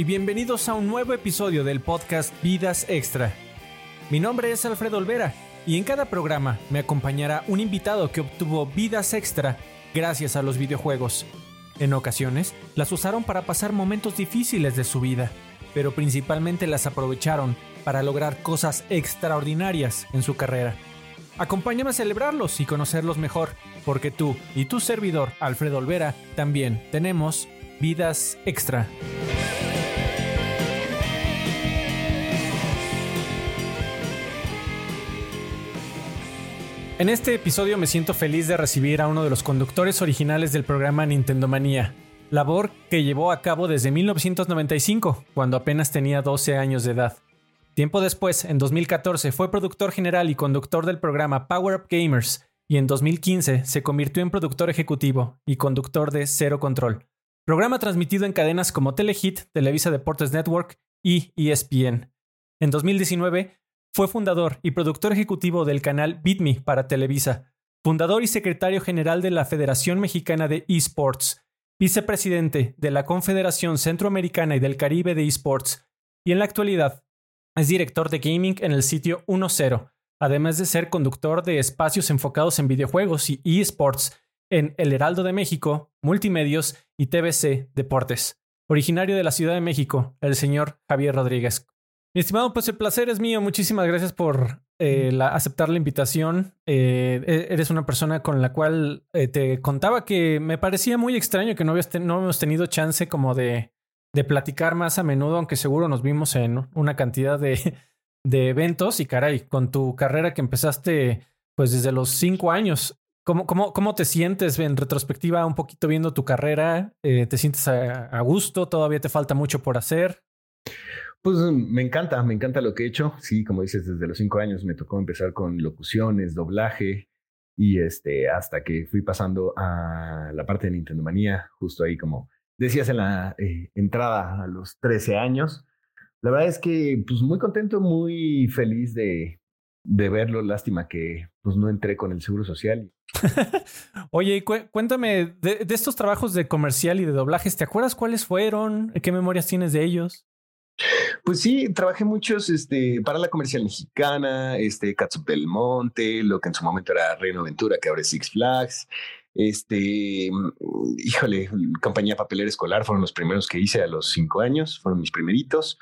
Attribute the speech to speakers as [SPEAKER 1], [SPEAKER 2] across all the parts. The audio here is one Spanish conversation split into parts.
[SPEAKER 1] y bienvenidos a un nuevo episodio del podcast Vidas Extra. Mi nombre es Alfredo Olvera y en cada programa me acompañará un invitado que obtuvo vidas extra gracias a los videojuegos. En ocasiones las usaron para pasar momentos difíciles de su vida, pero principalmente las aprovecharon para lograr cosas extraordinarias en su carrera. Acompáñame a celebrarlos y conocerlos mejor, porque tú y tu servidor, Alfredo Olvera, también tenemos vidas extra. En este episodio me siento feliz de recibir a uno de los conductores originales del programa Nintendo Manía, labor que llevó a cabo desde 1995, cuando apenas tenía 12 años de edad. Tiempo después, en 2014, fue productor general y conductor del programa Power Up Gamers, y en 2015 se convirtió en productor ejecutivo y conductor de Cero Control, programa transmitido en cadenas como Telehit, Televisa Deportes Network y ESPN. En 2019 fue fundador y productor ejecutivo del canal BitMe para Televisa, fundador y secretario general de la Federación Mexicana de Esports, vicepresidente de la Confederación Centroamericana y del Caribe de Esports, y en la actualidad es director de gaming en el sitio 10, además de ser conductor de espacios enfocados en videojuegos y esports en El Heraldo de México, Multimedios y TBC Deportes. Originario de la Ciudad de México, el señor Javier Rodríguez. Mi estimado, pues el placer es mío. Muchísimas gracias por eh, aceptar la invitación. Eh, e-, eres una persona con la cual eh, te contaba que me parecía muy extraño que no, hemos tenido chance como de, de, platicar más a menudo, aunque seguro nos vimos en una cantidad de, de eventos. Y caray, con tu carrera que empezaste pues desde los cinco años, ¿Cómo, cómo, cómo te sientes en retrospectiva un poquito viendo tu carrera? ¿Te sientes a, gusto? ¿Todavía te falta mucho por hacer?
[SPEAKER 2] Pues me encanta, me encanta lo que he hecho. Sí, como dices, desde los cinco años me tocó empezar con locuciones, doblaje y este, hasta que fui pasando a la parte de Nintendo Manía, justo ahí como decías en la eh, entrada a los 13 años. La verdad es que pues muy contento, muy feliz de, de verlo. Lástima que pues no entré con el Seguro Social.
[SPEAKER 1] Oye, cuéntame de, de, estos trabajos de comercial y de doblajes, ¿te acuerdas cuáles fueron? ¿Qué memorias tienes de ellos?
[SPEAKER 2] Pues sí, trabajé muchos este, para la comercial mexicana, este, Catsup del Monte, lo que en su momento era Reino Aventura, que ahora es Six Flags. Este, mm, híjole, compañía papelera escolar fueron los primeros que hice a los cinco años, fueron mis primeritos.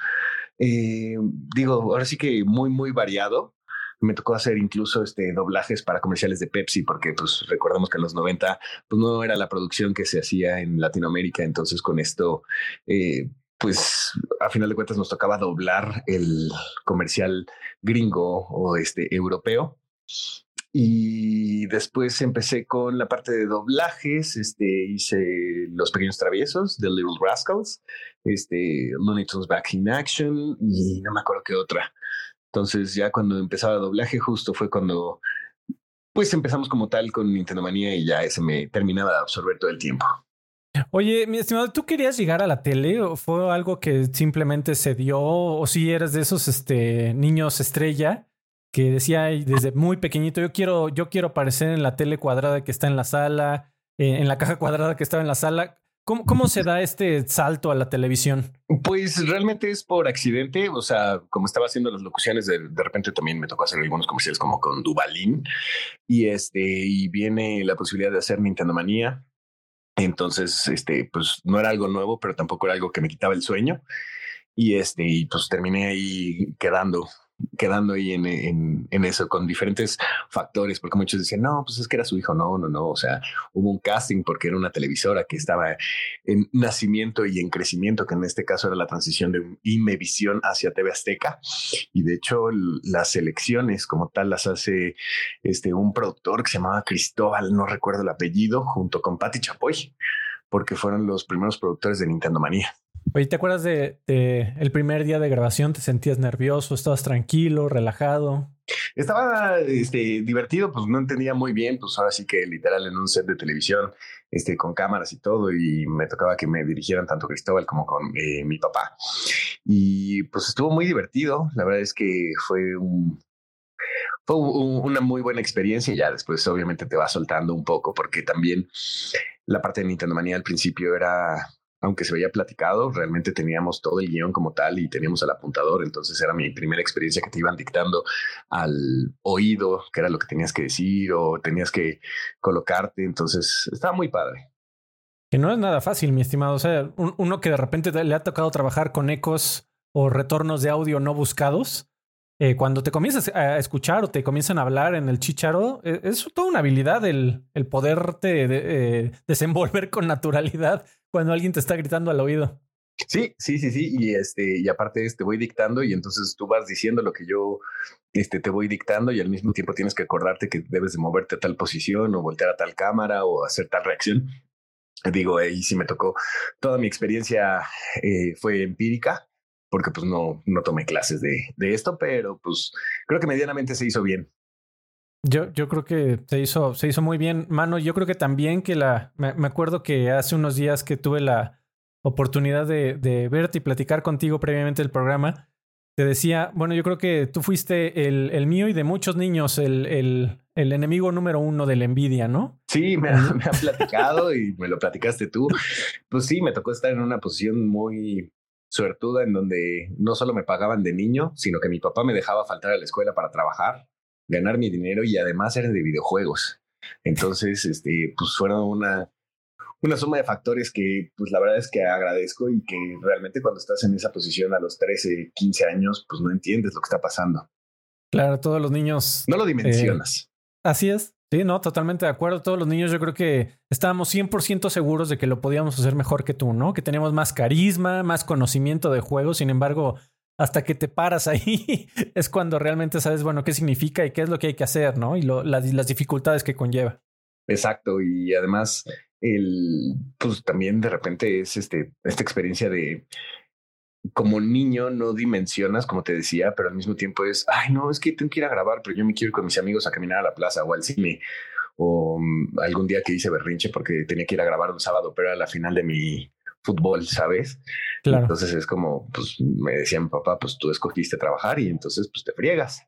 [SPEAKER 2] Eh, digo, ahora sí que muy, muy variado. Me tocó hacer incluso este doblajes para comerciales de Pepsi, porque pues recordamos que en los 90 pues no era la producción que se hacía en Latinoamérica. Entonces con esto eh, pues a final de cuentas nos tocaba doblar el comercial gringo o este europeo. Y después empecé con la parte de doblajes, este, hice Los Pequeños Traviesos, The Little Rascals, este, Looney Tunes Back in Action y no me acuerdo qué otra. Entonces ya cuando empezaba doblaje justo fue cuando pues empezamos como tal con Nintendo Manía y ya ese me terminaba de absorber todo el tiempo.
[SPEAKER 1] Oye, mi estimado, ¿tú querías llegar a la tele o fue algo que simplemente se dio o si eres de esos este, niños estrella que decía desde muy pequeñito, yo quiero, yo quiero aparecer en la tele cuadrada que está en la sala, eh, en la caja cuadrada que estaba en la sala? ¿Cómo, ¿Cómo se da este salto a la televisión?
[SPEAKER 2] Pues realmente es por accidente. O sea, como estaba haciendo las locuciones, de, repente también me tocó hacer algunos comerciales como con Dubalín y este, y viene la posibilidad de hacer Nintendo Manía entonces, este, pues no era algo nuevo, pero tampoco era algo que me quitaba el sueño. Y este, y pues terminé ahí quedando quedando ahí en, en, eso con diferentes factores, porque muchos decían, no, pues es que era su hijo, no, no, no, o sea, hubo un casting porque era una televisora que estaba en nacimiento y en crecimiento, que en este caso era la transición de Imevisión hacia TV Azteca, y de hecho las elecciones como tal las hace este, un productor que se llamaba Cristóbal, no recuerdo el apellido, junto con Patti Chapoy, porque fueron los primeros productores de Nintendo Manía.
[SPEAKER 1] Oye, ¿te acuerdas de, el primer día de grabación? ¿Te sentías nervioso? ¿Estabas tranquilo, relajado?
[SPEAKER 2] Estaba este, divertido, pues no entendía muy bien, pues ahora sí que literal en un set de televisión, este, con cámaras y todo, y me tocaba que me dirigieran tanto Cristóbal como con eh, mi papá. Y pues estuvo muy divertido, la verdad es que fue un, fue una muy buena experiencia y ya después obviamente te va soltando un poco porque también la parte de Nintendo Manía al principio era aunque se veía platicado, realmente teníamos todo el guion como tal y teníamos el apuntador, entonces era mi primera experiencia que te iban dictando al oído, que era lo que tenías que decir o tenías que colocarte, entonces estaba muy padre.
[SPEAKER 1] Que no es nada fácil, mi estimado. O sea, uno que de repente le ha tocado trabajar con ecos o retornos de audio no buscados, eh, cuando te comienzas a escuchar o te comienzan a hablar en el chicharo, e, es, toda una habilidad el, el poderte eh, desenvolver con naturalidad cuando alguien te está gritando al oído.
[SPEAKER 2] Sí, sí, sí, sí. Y este, y aparte te este, voy dictando, y entonces tú vas diciendo lo que yo este, te voy dictando, y al mismo tiempo tienes que acordarte que debes de moverte a tal posición, o voltear a tal cámara, o hacer tal reacción. Digo, ahí sí me tocó. Toda mi experiencia eh, fue empírica, porque pues no, no tomé clases de, de esto, pero pues creo que medianamente se hizo bien.
[SPEAKER 1] Yo, yo creo que se hizo, se hizo muy bien. Mano, yo creo que también que la. Me, acuerdo que hace unos días que tuve la oportunidad de, de, verte y platicar contigo previamente el programa. Te decía, bueno, yo creo que tú fuiste el, el mío y de muchos niños el, el, el enemigo número uno de la envidia, ¿no?
[SPEAKER 2] Sí, me ha, me ha platicado y me lo platicaste tú. Pues sí, me tocó estar en una posición muy, suertuda en donde no solo me pagaban de niño, sino que mi papá me dejaba faltar a la escuela para trabajar, ganar mi dinero y además eran de videojuegos. Entonces, este, pues fueron una, una suma de factores que, pues la verdad es que agradezco y que realmente cuando estás en esa posición a los 13, 15 años, pues no entiendes lo que está pasando.
[SPEAKER 1] Claro, todos los niños.
[SPEAKER 2] No lo dimensionas.
[SPEAKER 1] Eh, así es. Sí, no, totalmente de acuerdo. Todos los niños yo creo que estábamos 100% seguros de que lo podíamos hacer mejor que tú, ¿no? Que teníamos más carisma, más conocimiento de juego. Sin embargo, hasta que te paras ahí es cuando realmente sabes, bueno, qué significa y qué es lo que hay que hacer, ¿no? Y lo, las, dificultades que conlleva.
[SPEAKER 2] Exacto. Y además, el, pues también de repente es este, esta experiencia de como niño no dimensionas, como te decía, pero al mismo tiempo es, ay, no, es que tengo que ir a grabar, pero yo me quiero ir con mis amigos a caminar a la plaza o al cine. O mm, algún día que hice berrinche porque tenía que ir a grabar un sábado, pero era la final de mi fútbol, ¿sabes? Claro. Entonces es como, pues me decía mi papá, pues tú escogiste trabajar y entonces pues te friegas.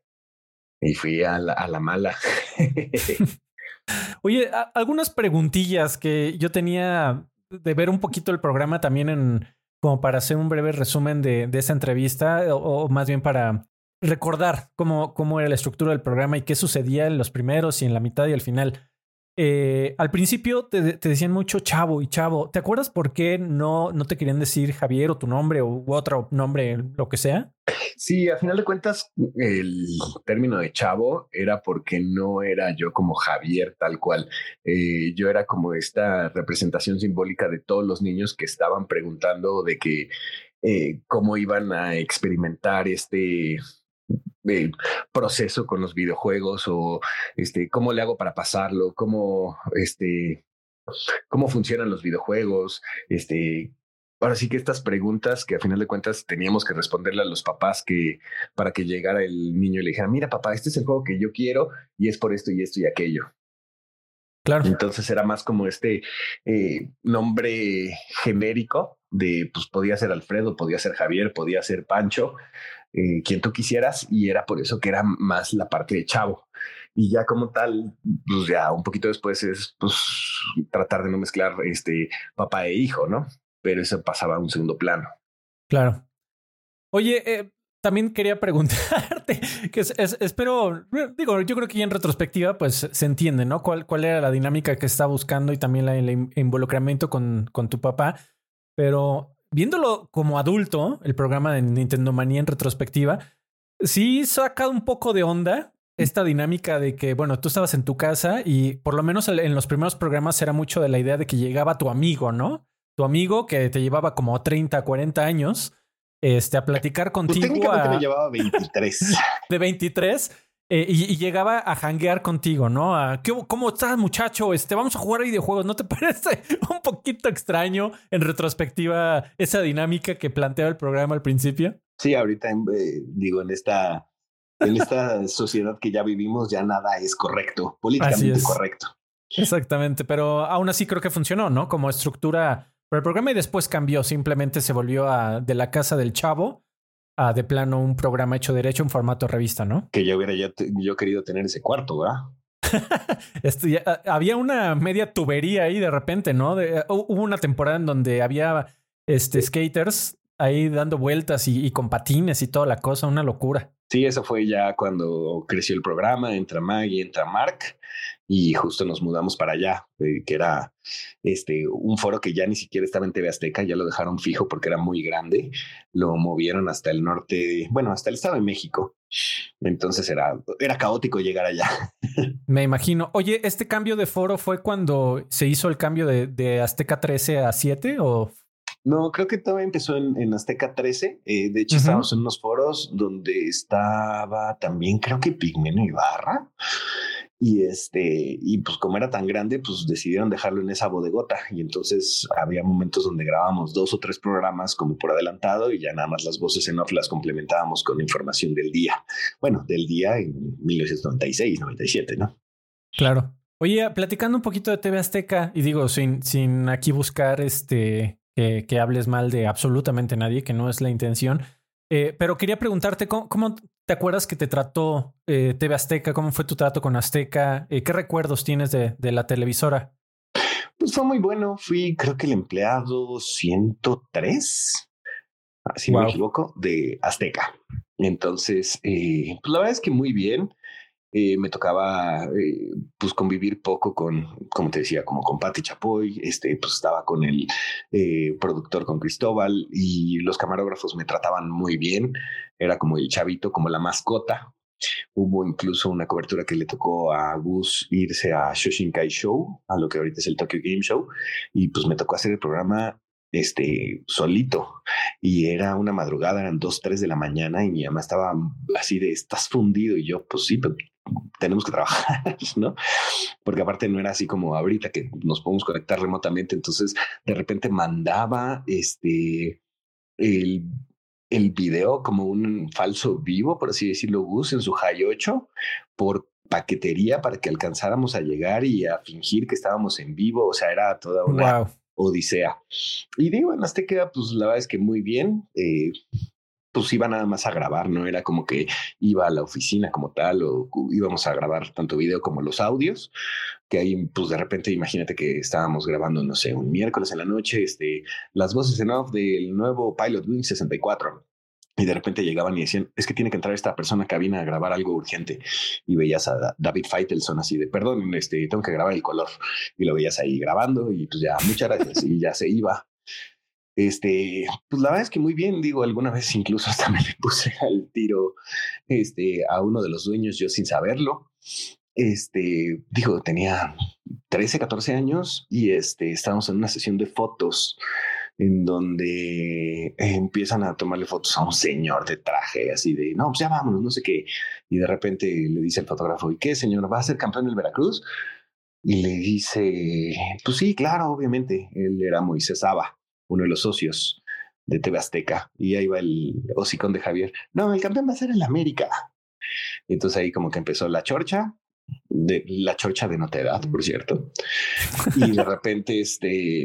[SPEAKER 2] Y fui a la, a la mala.
[SPEAKER 1] Oye, algunas preguntillas que yo tenía de ver un poquito el programa también en, como para hacer un breve resumen de, de esa entrevista, o, más bien para recordar cómo, cómo era la estructura del programa y qué sucedía en los primeros y en la mitad y al final. Eh, al principio te, decían mucho chavo y chavo. ¿Te acuerdas por qué no, no te querían decir Javier o tu nombre u otro nombre, lo que sea?
[SPEAKER 2] Sí, a final de cuentas, el término de chavo era porque no era yo como Javier tal cual. Eh, yo era como esta representación simbólica de todos los niños que estaban preguntando de que eh, cómo iban a experimentar este proceso con los videojuegos o este, cómo le hago para pasarlo, cómo, este, cómo funcionan los videojuegos, este, ahora sí que estas preguntas que a final de cuentas teníamos que responderle a los papás que para que llegara el niño y le dijera, mira papá, este es el juego que yo quiero y es por esto y esto y aquello. Claro. Entonces era más como este eh, nombre genérico de, pues podía ser Alfredo, podía ser Javier, podía ser Pancho, eh, quien tú quisieras, y era por eso que era más la parte de chavo. Y ya como tal, pues ya un poquito después es pues tratar de no mezclar este papá e hijo, ¿no? Pero eso pasaba a un segundo plano.
[SPEAKER 1] Claro. Oye, eh, también quería preguntarte, que es, espero, digo, yo creo que ya en retrospectiva, pues se entiende, ¿no? ¿Cuál, cuál era la dinámica que está buscando y también la, el involucramiento con, con tu papá? Pero viéndolo como adulto, el programa de Nintendo Manía en retrospectiva, sí saca un poco de onda esta dinámica de que, bueno, tú estabas en tu casa y por lo menos en los primeros programas era mucho de la idea de que llegaba tu amigo, ¿no? Tu amigo que te llevaba como 30, 40 años, este, a platicar pues contigo.
[SPEAKER 2] me llevaba 23.
[SPEAKER 1] de 23 eh, y, llegaba a hanguear contigo, ¿no? ¿Cómo estás, muchacho? Este, vamos a jugar videojuegos. ¿No te parece un poquito extraño en retrospectiva esa dinámica que planteaba el programa al principio?
[SPEAKER 2] Sí, ahorita eh, digo, en esta, en esta sociedad que ya vivimos, ya nada es correcto, políticamente correcto.
[SPEAKER 1] Exactamente, pero aún así creo que funcionó, ¿no? Como estructura para el programa y después cambió, simplemente se volvió a, de la casa del chavo de plano un programa hecho derecho en formato revista, ¿no?
[SPEAKER 2] Que yo hubiera yo, querido tener ese cuarto, ¿verdad?
[SPEAKER 1] había una media tubería ahí de repente, ¿no? hubo una temporada en donde había este, skaters ahí dando vueltas y, con patines y toda la cosa, una locura.
[SPEAKER 2] Sí, eso fue ya cuando creció el programa, entra Maggie, entra Mark y justo nos mudamos para allá, eh, que era este un foro que ya ni siquiera estaba en TV Azteca, ya lo dejaron fijo porque era muy grande, lo movieron hasta el norte, bueno, hasta el estado de México. Entonces era, era caótico llegar allá.
[SPEAKER 1] Me imagino. Oye, ¿este cambio de foro fue cuando se hizo el cambio de, de Azteca 13 a 7 o
[SPEAKER 2] no, creo que todavía empezó en, Azteca 13. Eh, de hecho, estábamos en unos foros donde estaba también, creo que Pigmeno Ibarra. Y este, y pues como era tan grande, pues decidieron dejarlo en esa bodegota. Y entonces había momentos donde grabábamos dos o tres programas como por adelantado y ya nada más las voces en off las complementábamos con información del día. Bueno, del día en 1996, 97, ¿no?
[SPEAKER 1] Claro. Oye, platicando un poquito de TV Azteca, y digo, sin, sin aquí buscar este que, hables mal de absolutamente nadie, que no es la intención. Eh, pero quería preguntarte, ¿cómo, te acuerdas que te trató eh, TV Azteca? ¿Cómo fue tu trato con Azteca? Eh, ¿Qué recuerdos tienes de, la televisora?
[SPEAKER 2] Pues fue muy bueno. Fui, creo que el empleado 103, si no me equivoco, de Azteca. Entonces, pues la verdad es que muy bien. Eh, me tocaba eh, pues convivir poco con, como te decía, como con Patti Chapoy, este, pues estaba con el eh, productor, con Cristóbal y los camarógrafos me trataban muy bien, era como el chavito, como la mascota. Hubo incluso una cobertura que le tocó a Gus irse a Shoshinkai Show, a lo que ahorita es el Tokyo Game Show, y pues me tocó hacer el programa este, solito. Y era una madrugada, eran dos, tres de la mañana y mi mamá estaba así de, estás fundido. Y yo, pues sí, pero tenemos que trabajar, ¿no? Porque aparte no era así como ahorita que nos podemos conectar remotamente. Entonces, de repente mandaba este, el, el video como un falso vivo, por así decirlo, Gus en su High 8 por paquetería para que alcanzáramos a llegar y a fingir que estábamos en vivo. O sea, era toda una odisea. Y digo, en Azteca, pues la verdad es que muy bien. Eh, pues iba nada más a grabar, no era como que iba a la oficina como tal o íbamos a grabar tanto video como los audios, que ahí pues de repente imagínate que estábamos grabando, no sé, un miércoles en la noche, este, las voces en off del nuevo Pilot Wing 64 y de repente llegaban y decían, es que tiene que entrar esta persona a cabina a grabar algo urgente. Y veías a David Feitelson así de, perdón, este, tengo que grabar el color. Y lo veías ahí grabando y pues ya, muchas gracias. y ya se iba. Este, pues la verdad es que muy bien, digo, alguna vez incluso hasta me le puse al tiro este, a uno de los dueños yo sin saberlo. Este, digo, tenía 13, 14 años y este, estábamos en una sesión de fotos en donde empiezan a tomarle fotos a un señor de traje, así de, no, pues ya vámonos, no sé qué. Y de repente le dice el fotógrafo, ¿y qué, señor? ¿Va a ser campeón del Veracruz? Y le dice, pues sí, claro, obviamente. Él era Moisés Saba, uno de los socios de TV Azteca. Y ahí va el hocicón de Javier. No, el campeón va a ser el América. Entonces ahí como que empezó la chorcha, de la chorcha de nota edad, por cierto. Y de repente, este,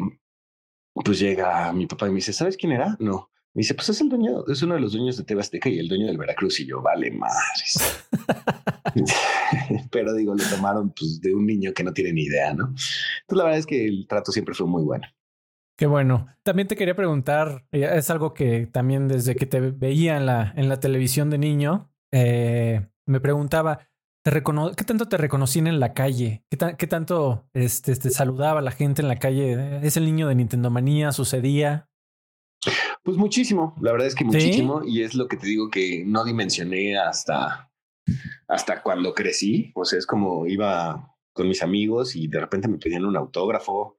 [SPEAKER 2] pues llega mi papá y me dice, ¿sabes quién era? No. Me dice, pues es el dueño, es uno de los dueños de TV Azteca y el dueño del Veracruz. Y yo, vale, madres. Pero digo, le tomaron pues, de un niño que no tiene ni idea, ¿no? Entonces la verdad es que el trato siempre fue muy bueno.
[SPEAKER 1] Qué bueno. También te quería preguntar, eh, es algo que también desde que te veía en la, en la televisión de niño, eh, me preguntaba, ¿Qué tanto te reconocían en la calle? ¿Qué, tanto este, te saludaba la gente en la calle? ¿Es el niño de Nintendo Manía? ¿Sucedía?
[SPEAKER 2] Pues muchísimo, la verdad es que muchísimo. Y es lo que te digo que no dimensioné hasta, hasta cuando crecí. O sea, es como iba con mis amigos y de repente me pedían un autógrafo.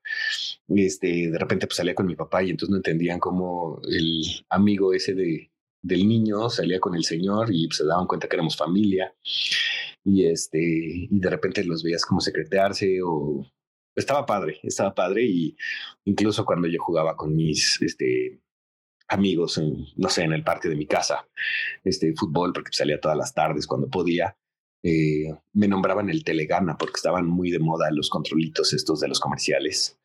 [SPEAKER 2] Este, de repente pues salía con mi papá y entonces no entendían cómo el amigo ese de, del niño salía con el señor y pues, se daban cuenta que éramos familia y este, y de repente los veías como secretearse o estaba padre, estaba padre y incluso cuando yo jugaba con mis este, amigos, no sé, en el parque de mi casa, este fútbol, porque salía todas las tardes cuando podía, eh, me nombraban el Telegana porque estaban muy de moda los controlitos estos de los comerciales.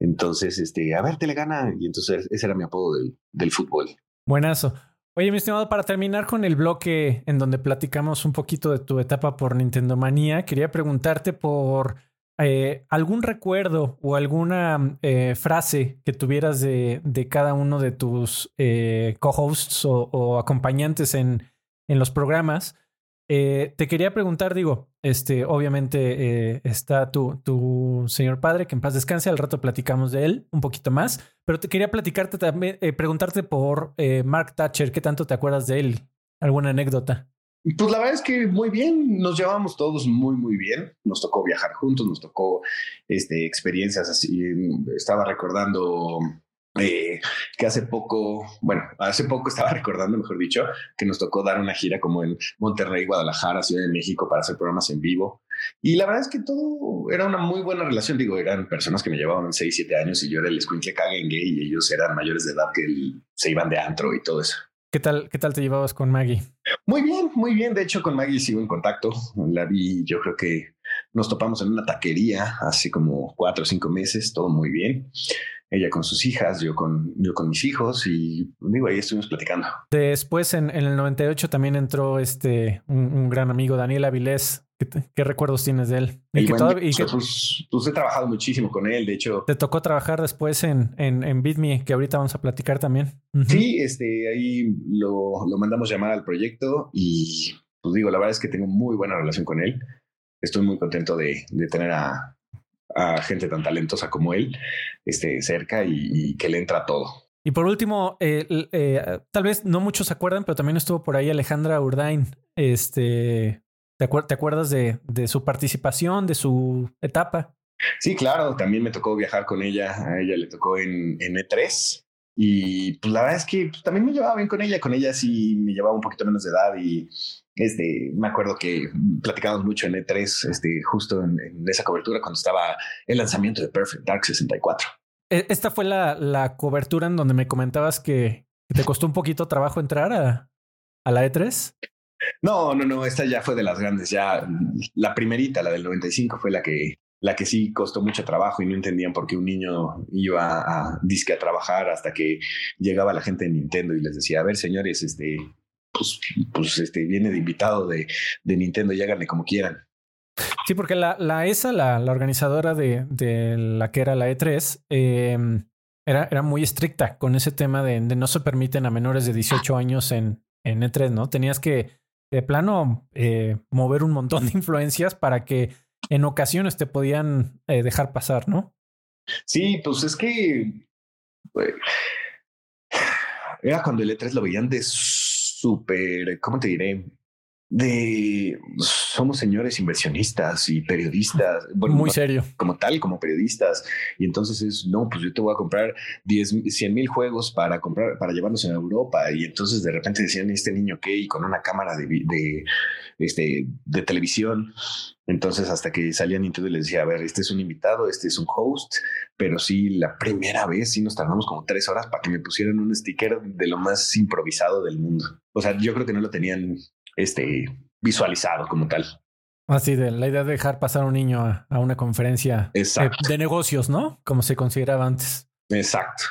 [SPEAKER 2] Entonces, este, a ver, Telegana, y entonces ese era mi apodo del, del fútbol.
[SPEAKER 1] Buenazo. Oye, mi estimado, para terminar con el bloque en donde platicamos un poquito de tu etapa por Nintendo Manía, quería preguntarte por eh, ¿algún recuerdo o alguna eh, frase que tuvieras de, de, cada uno de tus eh, co-hosts o, o, acompañantes en, en los programas? Eh, te quería preguntar, digo, este, obviamente está tu, tu señor padre, que en paz descanse, al rato platicamos de él un poquito más, pero te quería platicarte también, preguntarte por Mark Thatcher, ¿qué tanto te acuerdas de él? ¿Alguna anécdota?
[SPEAKER 2] Pues la verdad es que muy bien, nos llevamos todos muy, muy bien. Nos tocó viajar juntos, nos tocó este, experiencias así. Estaba recordando eh, que hace poco, bueno, hace poco estaba recordando, mejor dicho, que nos tocó dar una gira como en Monterrey, Guadalajara, Ciudad de México para hacer programas en vivo. Y la verdad es que todo era una muy buena relación. Digo, eran personas que me llevaban 6, 7 años y yo era el escuincle en gay y ellos eran mayores de edad que se iban de antro y todo eso.
[SPEAKER 1] ¿Qué tal, ¿Qué tal te llevabas con Maggie?
[SPEAKER 2] Muy bien, muy bien. De hecho, con Maggie sigo en contacto. La vi, yo creo que nos topamos en una taquería hace como cuatro o cinco meses, todo muy bien. Ella con sus hijas, yo con, yo con mis hijos y digo, ahí estuvimos platicando.
[SPEAKER 1] Después, en, en el 98 también entró este, un, un gran amigo, Daniel Avilés, ¿Qué, recuerdos tienes de él?
[SPEAKER 2] Y, que pues, pues, he trabajado muchísimo con él, de hecho.
[SPEAKER 1] Te tocó trabajar después en, en, en BitMe, que ahorita vamos a platicar también.
[SPEAKER 2] Sí, este, ahí lo, lo mandamos llamar al proyecto y pues digo, la verdad es que tengo muy buena relación con él. Estoy muy contento de, de tener a, a, gente tan talentosa como él este, cerca y, que le entra todo.
[SPEAKER 1] Y por último, eh, eh, tal vez no muchos se acuerdan, pero también estuvo por ahí Alejandra Urdain, este, ¿Te, acuerdas de, su participación, de su etapa?
[SPEAKER 2] Sí, claro, también me tocó viajar con ella, a ella le tocó en, E3 y pues la verdad es que pues, también me llevaba bien con ella, con ella sí me llevaba un poquito menos de edad y este, me acuerdo que platicamos mucho en E3, este, justo en, esa cobertura cuando estaba el lanzamiento de Perfect Dark 64.
[SPEAKER 1] E, esta fue la, la cobertura en donde me comentabas que te costó un poquito trabajo entrar a, a la E3.
[SPEAKER 2] No, no, no, esta ya fue de las grandes, ya la primerita, la del 95, fue la que, la que sí costó mucho trabajo y no entendían por qué un niño iba a disque a trabajar hasta que llegaba la gente de Nintendo y les decía, a ver, señores, este, pues, pues este, viene de invitado de, de Nintendo y háganle como quieran.
[SPEAKER 1] Sí, porque la, la ESA, la, la organizadora de, de, la que era la E3, em, era, era muy estricta con ese tema de, de, no se permiten a menores de 18 años en, en E3, ¿no? Tenías que de plano eh, mover un montón de influencias para que en ocasiones te podían eh, dejar pasar, ¿no?
[SPEAKER 2] Sí, pues es que era cuando el E3 lo veían de súper, ¿cómo te diré? De somos señores inversionistas y periodistas.
[SPEAKER 1] Bueno, muy serio.
[SPEAKER 2] Como tal, como periodistas. Y entonces es, no, pues yo te voy a comprar 10, 100 mil juegos para comprar, para llevarlos en Europa. Y entonces de repente decían, este niño qué, y con una cámara de, de, este, de televisión. Entonces hasta que salía Nintendo y les decía, a ver, este es un invitado, este es un host, pero sí, la primera vez sí nos tardamos como tres horas para que me pusieran un sticker de lo más improvisado del mundo. O sea, yo creo que no lo tenían este, visualizado como tal.
[SPEAKER 1] Así de la idea de dejar pasar a un niño a, una conferencia de, negocios, ¿no? Como se consideraba antes.
[SPEAKER 2] Exacto.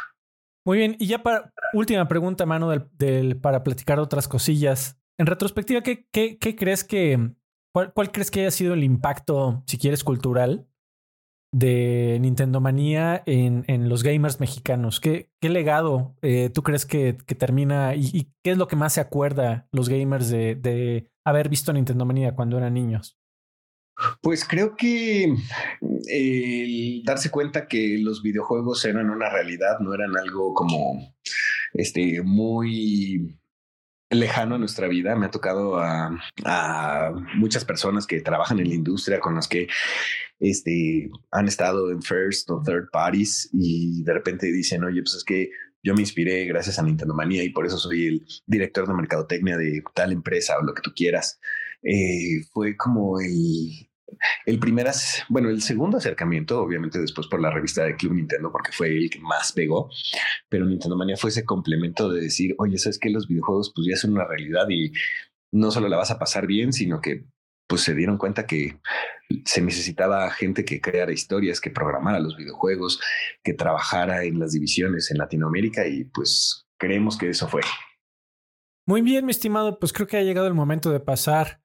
[SPEAKER 1] Muy bien. Y ya para última pregunta, mano, del, para platicar otras cosillas. En retrospectiva, ¿qué, qué, qué crees que, cuál, cuál, crees que haya sido el impacto, si quieres, cultural de Nintendo Manía en, en los gamers mexicanos? ¿Qué, qué legado eh, tú crees que, que termina y, qué es lo que más se acuerda los gamers de, de haber visto Nintendo Manía cuando eran niños?
[SPEAKER 2] Pues creo que el darse cuenta que los videojuegos eran una realidad, no eran algo como este muy lejano a nuestra vida. Me ha tocado a, muchas personas que trabajan en la industria con las que este, han estado en first o third parties y de repente dicen, oye, pues es que yo me inspiré gracias a Nintendo Manía y por eso soy el director de mercadotecnia de tal empresa o lo que tú quieras. Eh, fue como el, el primer, bueno, el segundo acercamiento, obviamente después por la revista de Club Nintendo, porque fue el que más pegó, pero Nintendo Manía fue ese complemento de decir, oye, sabes que los videojuegos pues ya son una realidad y no solo la vas a pasar bien, sino que pues se dieron cuenta que se necesitaba gente que creara historias, que programara los videojuegos, que trabajara en las divisiones en Latinoamérica y pues creemos que eso fue.
[SPEAKER 1] Muy bien, mi estimado, pues creo que ha llegado el momento de pasar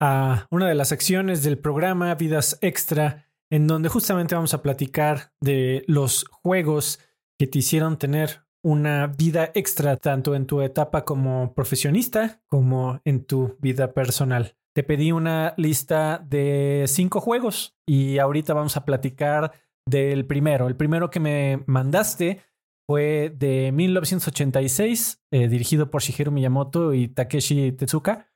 [SPEAKER 1] a una de las secciones del programa Vidas Extra, en donde justamente vamos a platicar de los juegos que te hicieron tener una vida extra tanto en tu etapa como profesionista como en tu vida personal. Te pedí una lista de cinco juegos y ahorita vamos a platicar del primero. El primero que me mandaste fue de 1986, eh, dirigido por Shigeru Miyamoto y Takeshi Tezuka.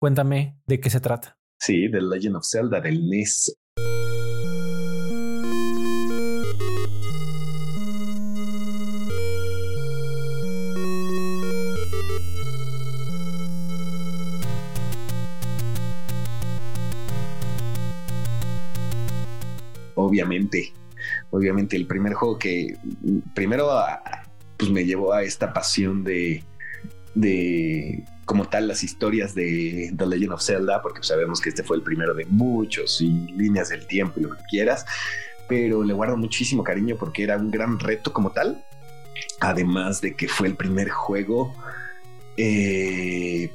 [SPEAKER 1] Cuéntame de qué se trata.
[SPEAKER 2] Sí, The Legend of Zelda del NES. Obviamente, obviamente el primer juego que primero pues me llevó a esta pasión de, de como tal las historias de The Legend of Zelda, porque sabemos que este fue el primero de muchos y líneas del tiempo y lo que quieras, pero le guardo muchísimo cariño porque era un gran reto como tal, además de que fue el primer juego, eh,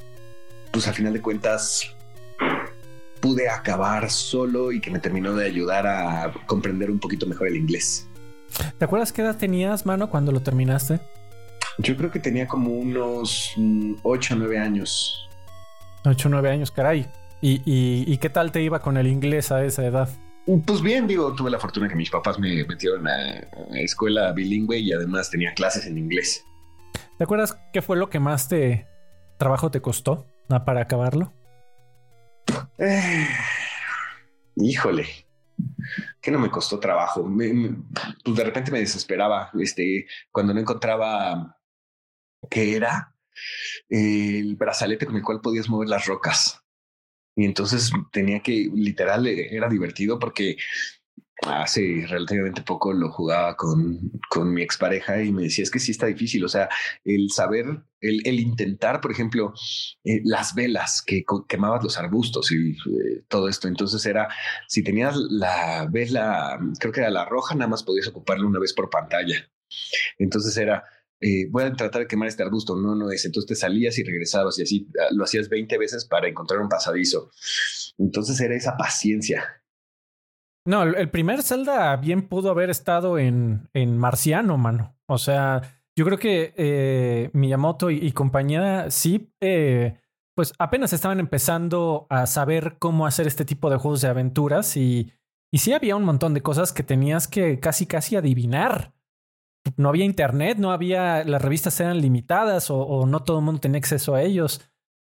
[SPEAKER 2] pues al final de cuentas pude acabar solo y que me terminó de ayudar a comprender un poquito mejor el inglés.
[SPEAKER 1] ¿Te acuerdas qué edad tenías, mano, cuando lo terminaste?
[SPEAKER 2] Yo creo que tenía como unos 8 o 9 años.
[SPEAKER 1] 8 o 9 años, caray. ¿Y, y, qué tal te iba con el inglés a esa edad?
[SPEAKER 2] Pues bien, digo, tuve la fortuna que mis papás me metieron a, escuela bilingüe y además tenía clases en inglés.
[SPEAKER 1] ¿Te acuerdas qué fue lo que más te trabajo te costó para acabarlo?
[SPEAKER 2] Eh, híjole, que no me costó trabajo. pues de repente me desesperaba, este, cuando no encontraba que era el brazalete con el cual podías mover las rocas. Y entonces tenía que, literal, era divertido porque hace relativamente poco lo jugaba con, con mi expareja y me decía, es que sí está difícil, o sea, el saber, el, intentar, por ejemplo, eh, las velas que quemabas los arbustos y eh, todo esto, entonces era, si tenías la vela, creo que era la roja, nada más podías ocuparla una vez por pantalla. Entonces era, eh, voy a tratar de quemar este arbusto, no, no es. Entonces te salías y regresabas y así ah, lo hacías 20 veces para encontrar un pasadizo. Entonces era esa paciencia.
[SPEAKER 1] No, el primer Zelda bien pudo haber estado en, en Marciano, mano. O sea, yo creo que eh, Miyamoto y, compañía sí, eh, pues apenas estaban empezando a saber cómo hacer este tipo de juegos de aventuras y, y sí había un montón de cosas que tenías que casi casi adivinar no había internet, no había, las revistas eran limitadas o, no todo el mundo tenía acceso a ellos.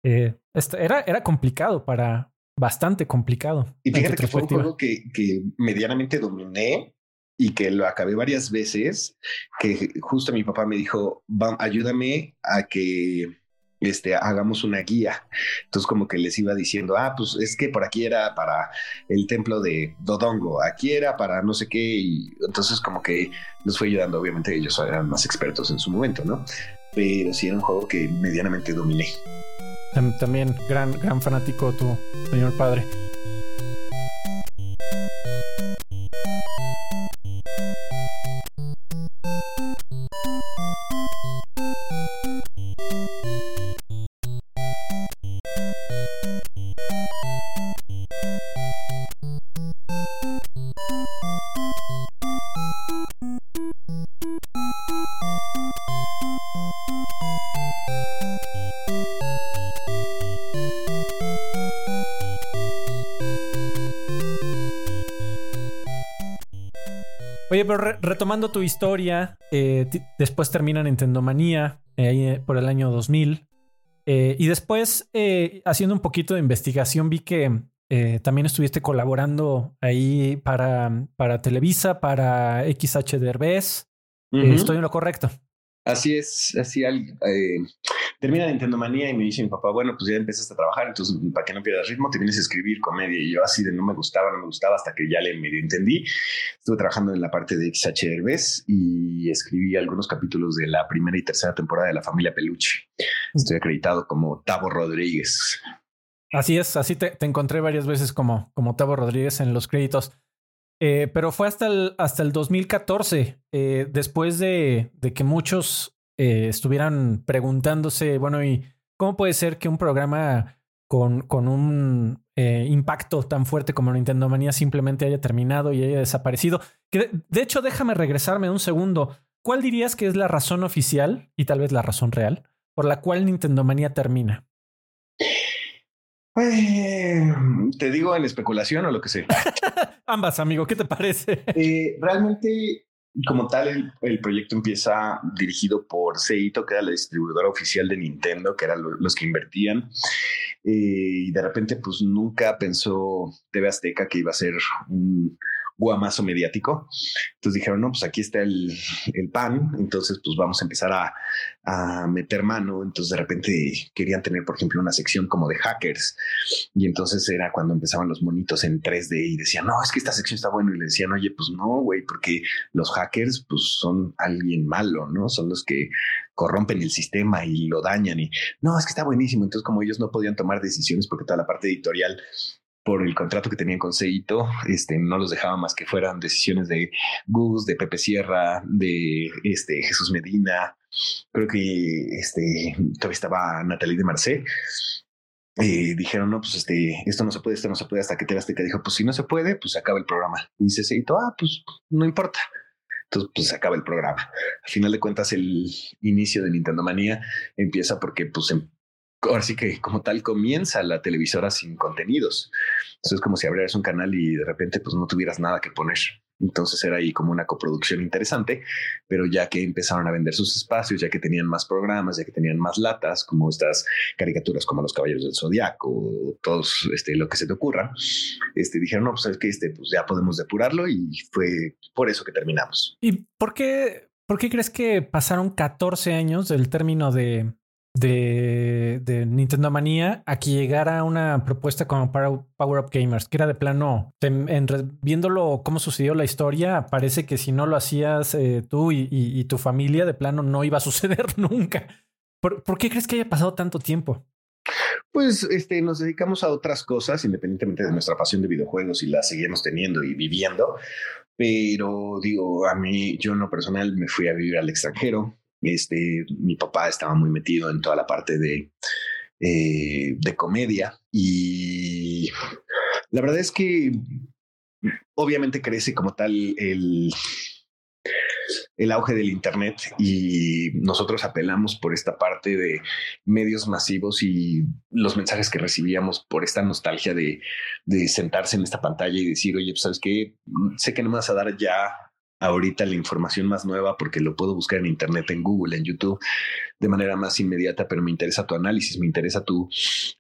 [SPEAKER 1] Eh, era, era complicado para, bastante complicado.
[SPEAKER 2] Y fíjate que fue un juego que, que medianamente dominé y que lo acabé varias veces, que justo mi papá me dijo, ayúdame a que este, hagamos una guía. Entonces como que les iba diciendo, ah, pues es que por aquí era para el templo de Dodongo, aquí era para no sé qué, y entonces como que nos fue ayudando, obviamente ellos eran más expertos en su momento, ¿no? Pero sí era un juego que medianamente dominé.
[SPEAKER 1] También gran, gran fanático tu señor padre. Retomando tu historia, eh, después termina Nintendo Manía, eh, eh, por el año 2000. y después, haciendo un poquito de investigación, vi que también estuviste colaborando ahí para, para Televisa, para XH Derbez. ¿Estoy en lo correcto?
[SPEAKER 2] Así es, así eh, termina Nintendo Manía y me dice mi papá, bueno, pues ya empezaste a trabajar, entonces para que no pierdas ritmo te vienes a escribir comedia y yo así de no me gustaba, no me gustaba hasta que ya le medio entendí. Estuve trabajando en la parte de XH Derbez y escribí algunos capítulos de la primera y tercera temporada de La Familia Peluche. Estoy acreditado como Tavo Rodríguez.
[SPEAKER 1] Así es, así te, te encontré varias veces como, como Tavo Rodríguez en los créditos. Eh, pero fue hasta el, hasta el 2014, eh, después de, de, que muchos eh, estuvieran preguntándose, bueno, ¿y cómo puede ser que un programa con, con un eh, impacto tan fuerte como Nintendo Manía simplemente haya terminado y haya desaparecido. Que de, hecho, déjame regresarme un segundo. ¿Cuál dirías que es la razón oficial y tal vez la razón real por la cual Nintendo Manía termina?
[SPEAKER 2] Eh, te digo en especulación o lo que sea.
[SPEAKER 1] Ambas, amigo, ¿qué te parece?
[SPEAKER 2] Eh, realmente como tal, el, proyecto empieza dirigido por Seito, que era la distribuidora oficial de Nintendo, que eran los que invertían. Eh, y de repente, pues nunca pensó TV Azteca que iba a ser un, guamazo mediático. Entonces dijeron, no, pues aquí está el, el pan, entonces pues vamos a empezar a, a, meter mano. Entonces de repente querían tener, por ejemplo, una sección como de hackers. Y entonces era cuando empezaban los monitos en 3D y decían, no, es que esta sección está buena. Y le decían, oye, pues no, güey, porque los hackers pues son alguien malo, ¿no? Son los que corrompen el sistema y lo dañan y no, es que está buenísimo. Entonces como ellos no podían tomar decisiones porque toda la parte editorial por el contrato que tenían con Seito, este, no los dejaba más que fueran decisiones de Gus, de Pepe Sierra, de este, Jesús Medina, creo que este, todavía estaba Natalie de Marcé. Dijeron, no, pues este, esto no se puede, esto no se puede, hasta que te que dijo, pues si no se puede, pues se acaba el programa. Y dice Seito, ah, pues no importa. Entonces, pues se acaba el programa. Al final de cuentas, el inicio de Nintendo Manía empieza porque pues em, ahora sí que como tal comienza la televisora sin contenidos. Entonces es como si abrieras un canal y de repente pues no tuvieras nada que poner. Entonces era ahí como una coproducción interesante, pero ya que empezaron a vender sus espacios, ya que tenían más programas, ya que tenían más latas, como estas caricaturas como los Caballeros del Zodiaco, todos este, lo que se te ocurra, este, dijeron, no, pues es este, pues ya podemos depurarlo y fue por eso que terminamos.
[SPEAKER 1] ¿Y por qué, por qué crees que pasaron 14 años del término de, de, de, Nintendo Manía a que llegara una propuesta como Power Up Gamers, que era de plano, viéndolo cómo sucedió la historia, parece que si no lo hacías eh, tú y, tu familia, de plano no iba a suceder nunca. ¿Por, qué crees que haya pasado tanto tiempo?
[SPEAKER 2] Pues este, nos dedicamos a otras cosas, independientemente de nuestra pasión de videojuegos y la seguimos teniendo y viviendo. Pero digo, a mí, yo en lo personal me fui a vivir al extranjero, este, mi papá estaba muy metido en toda la parte de, eh, de comedia y la verdad es que obviamente crece como tal el, el auge del Internet y nosotros apelamos por esta parte de medios masivos y los mensajes que recibíamos por esta nostalgia de, de sentarse en esta pantalla y decir, oye, pues sabes que sé que no me vas a dar ya ahorita la información más nueva porque lo puedo buscar en internet, en Google, en YouTube, de manera más inmediata, pero me interesa tu análisis, me interesa tu,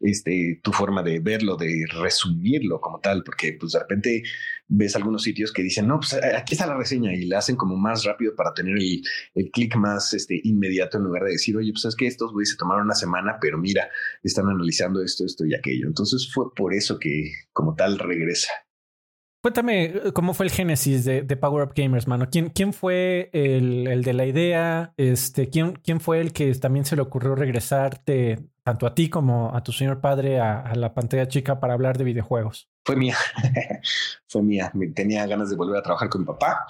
[SPEAKER 2] este, tu forma de verlo, de resumirlo como tal, porque pues de repente ves algunos sitios que dicen, no, pues aquí está la reseña y la hacen como más rápido para tener el, el clic más este, inmediato en lugar de decir, oye, pues es que estos güeyes se tomaron una semana, pero mira, están analizando esto, esto y aquello. Entonces fue por eso que como tal regresa.
[SPEAKER 1] Cuéntame eh, cómo fue el génesis de, Power Up Gamers, mano. ¿Quién, fue el, de la idea? Este, ¿quién, ¿Quién fue el que también se le ocurrió regresarte tanto a ti como a tu señor padre a, la pantalla chica para hablar de videojuegos?
[SPEAKER 2] Fue mía, fue mía. Tenía ganas de volver a trabajar con mi papá.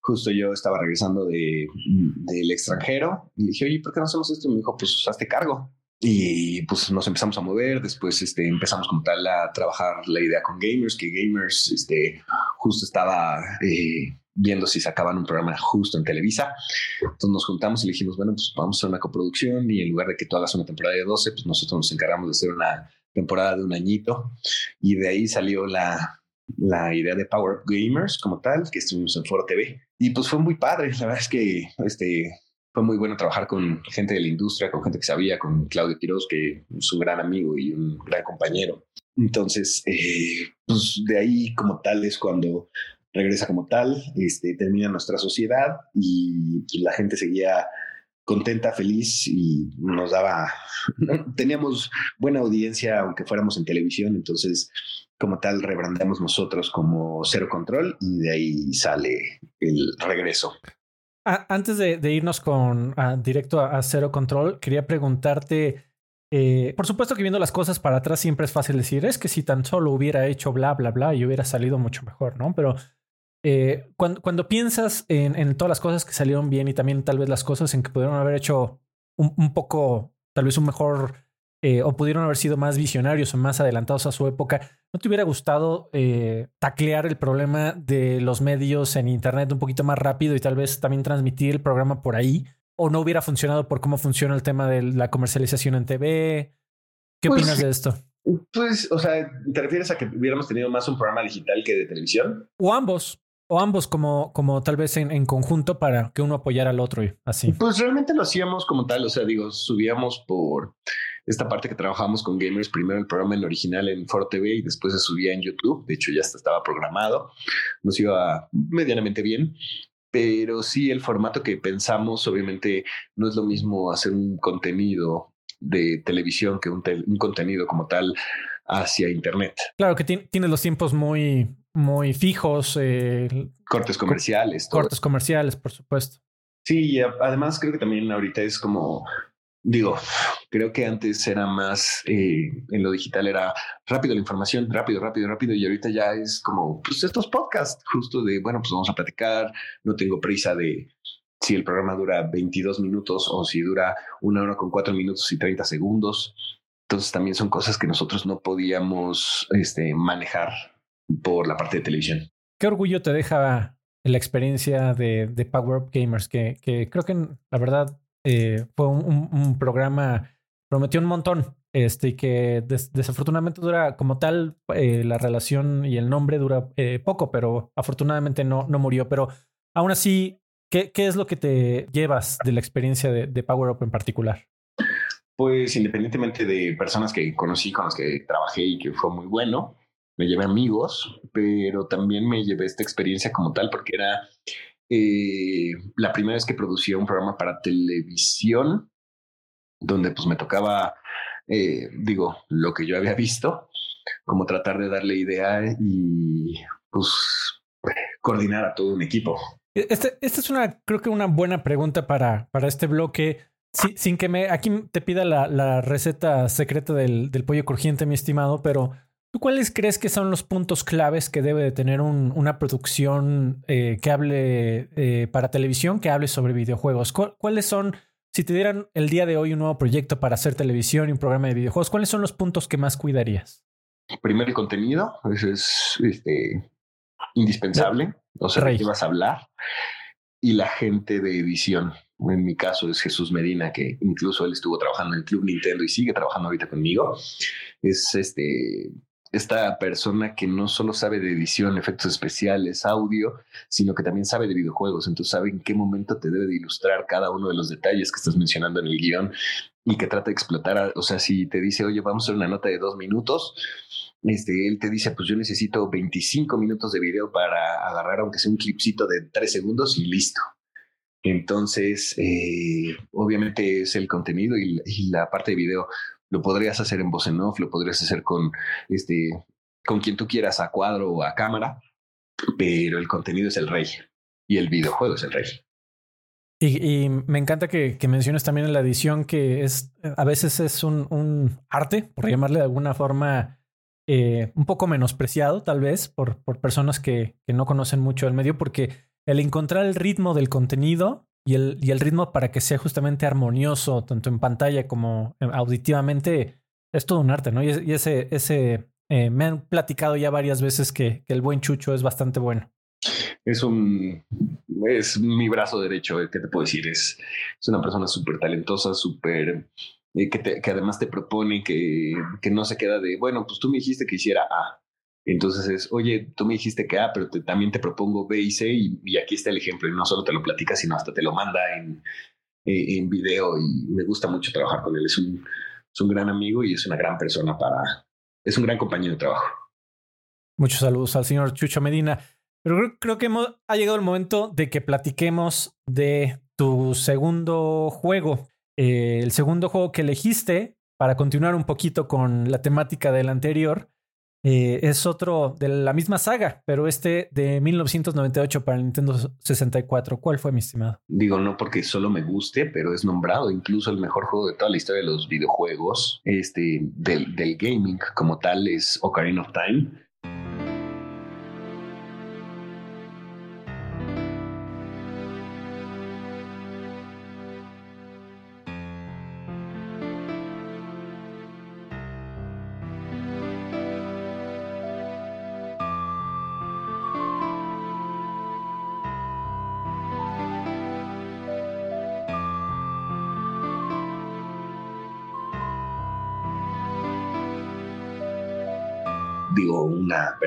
[SPEAKER 2] Justo yo estaba regresando de, del extranjero y dije, oye, ¿por qué no hacemos esto? Y me dijo, pues hazte cargo. Y pues nos empezamos a mover, después este, empezamos como tal a trabajar la idea con Gamers, que Gamers este, justo estaba eh, viendo si sacaban un programa justo en Televisa. Entonces nos juntamos y dijimos, bueno, pues vamos a hacer una coproducción y en lugar de que tú hagas una temporada de 12, pues nosotros nos encargamos de hacer una temporada de un añito. Y de ahí salió la, la idea de Power Gamers como tal, que estuvimos en Foro TV. Y pues fue muy padre, la verdad es que este, fue muy bueno trabajar con gente de la industria, con gente que sabía, con Claudio Quiroz, que es un gran amigo y un gran compañero. Entonces, eh, pues de ahí como tal es cuando regresa como tal, este, termina nuestra sociedad y pues, la gente seguía contenta, feliz y nos daba, teníamos buena audiencia aunque fuéramos en televisión, entonces como tal rebrandamos nosotros como Cero Control y de ahí sale el regreso
[SPEAKER 1] antes de, irnos con directo a, Cero Control, quería preguntarte. Eh, por supuesto que viendo las cosas para atrás siempre es fácil decir, es que si tan solo hubiera hecho bla, bla, bla, y hubiera salido mucho mejor, ¿no? Pero eh, cuando, piensas en, todas las cosas que salieron bien y también tal vez las cosas en que pudieron haber hecho un, poco, tal vez un mejor eh, o pudieron haber sido más visionarios o más adelantados a su época, ¿no te hubiera gustado eh, taclear el problema de los medios en Internet un poquito más rápido y tal vez también transmitir el programa por ahí? ¿O no hubiera funcionado por cómo funciona el tema de la comercialización en TV? ¿Qué pues opinas de esto?
[SPEAKER 2] Pues, o sea, ¿te refieres a que hubiéramos tenido más un programa digital que de televisión?
[SPEAKER 1] O ambos. O ambos como, como tal vez en, conjunto para que uno apoyara al otro y así.
[SPEAKER 2] Pues realmente lo hacíamos como tal, o sea, digo, subíamos por esta parte que trabajamos con gamers, primero el programa en original en Foro TV y después se subía en YouTube, de hecho ya estaba programado, nos iba medianamente bien, pero sí el formato que pensamos, obviamente no es lo mismo hacer un contenido de televisión que un, un contenido como tal hacia Internet.
[SPEAKER 1] Claro que tiene los tiempos muy, muy fijos. Eh,
[SPEAKER 2] cortes comerciales.
[SPEAKER 1] Cortes comerciales, por supuesto.
[SPEAKER 2] Sí, y además creo que también ahorita es como, digo, creo que antes era más, eh, en lo digital era rápido la información, rápido, rápido, rápido, y ahorita ya es como, pues estos podcasts, justo de, bueno, pues vamos a platicar, no tengo prisa de si el programa dura 22 minutos o si dura una hora con cuatro minutos y 30 segundos. Entonces también son cosas que nosotros no podíamos este, manejar por la parte de televisión.
[SPEAKER 1] ¿Qué orgullo te deja la experiencia de, Power Up Gamers? Que, creo que la verdad eh, fue un, programa, prometió un montón. Este, y que desafortunadamente dura como tal, eh, la relación y el nombre dura eh, poco, pero afortunadamente no, no murió. Pero aún así, ¿qué, ¿qué es lo que te llevas de la experiencia de, de Power Up en particular?
[SPEAKER 2] Pues independientemente de personas que conocí, con las que trabajé y que fue muy bueno, me llevé amigos, pero también me llevé esta experiencia como tal porque era eh, la primera vez que producía un programa para televisión donde pues me tocaba, eh, digo, lo que yo había visto, como tratar de darle idea y pues coordinar a todo un equipo.
[SPEAKER 1] Este, esta es una, creo que una buena pregunta para, para este bloque. sin que me, aquí te pida la, la receta secreta del, del pollo crujiente, mi estimado, pero ¿Tú cuáles crees que son los puntos claves que debe de tener una producción eh, que hable eh, para televisión, que hable sobre videojuegos? ¿Cuáles son, si te dieran el día de hoy un nuevo proyecto para hacer televisión y un programa de videojuegos, cuáles son los puntos que más cuidarías?
[SPEAKER 2] Primero el contenido, eso es este, indispensable, o sea, de qué vas a hablar, y la gente de edición. En mi caso es Jesús Medina, que incluso él estuvo trabajando en el Club Nintendo y sigue trabajando ahorita conmigo. Es este esta persona que no solo sabe de edición, efectos especiales, audio, sino que también sabe de videojuegos. Entonces sabe en qué momento te debe de ilustrar cada uno de los detalles que estás mencionando en el guion y que trata de explotar. o sea, si te dice, oye, vamos a hacer una nota de dos minutos, este, él te dice, pues yo necesito 25 minutos de video para agarrar, aunque sea un clipcito de tres segundos y listo. Entonces, eh, obviamente es el contenido y, y la parte de video lo podrías hacer en voz en off, lo podrías hacer con este, con quien tú quieras, a cuadro o a cámara, pero el contenido es el rey y el videojuego es el rey.
[SPEAKER 1] Y, me encanta que, menciones también en la edición que es a veces es un, arte, por llamarle de alguna forma, eh, un poco menospreciado, tal vez, por, por personas que no conocen mucho el medio, porque el encontrar el ritmo del contenido y el, y el ritmo para que sea justamente armonioso, tanto en pantalla como eh, auditivamente, es todo un arte, ¿no? Y, ese, ese eh, me han platicado ya varias veces que, el buen Chucho es bastante bueno.
[SPEAKER 2] Es un, es mi brazo derecho, eh, ¿qué te puedo decir? Es, es una persona súper talentosa, súper, que, además te propone que, que no se queda de, bueno, pues tú me dijiste que hiciera A. Entonces es, oye, tú me dijiste que A, pero también te propongo B y C y, aquí está el ejemplo. Y no solo te lo platica, sino hasta te lo manda en, eh, en video y me gusta mucho trabajar con él. Es un, es un gran amigo y es una gran persona para, es un gran compañero de trabajo.
[SPEAKER 1] Muchos saludos al señor Chucho Medina. Pero creo, que hemos, ha llegado el momento de que platiquemos de tu segundo juego. Eh, el segundo juego que elegiste para continuar un poquito con la temática del anterior eh, es otro de la misma saga, pero este de 1998 para el Nintendo 64. ¿Cuál fue, mi estimado?
[SPEAKER 2] Digo, no porque solo me guste, pero es nombrado incluso el mejor juego de toda la historia de los videojuegos, este, del, del gaming como tal, es Ocarina of Time.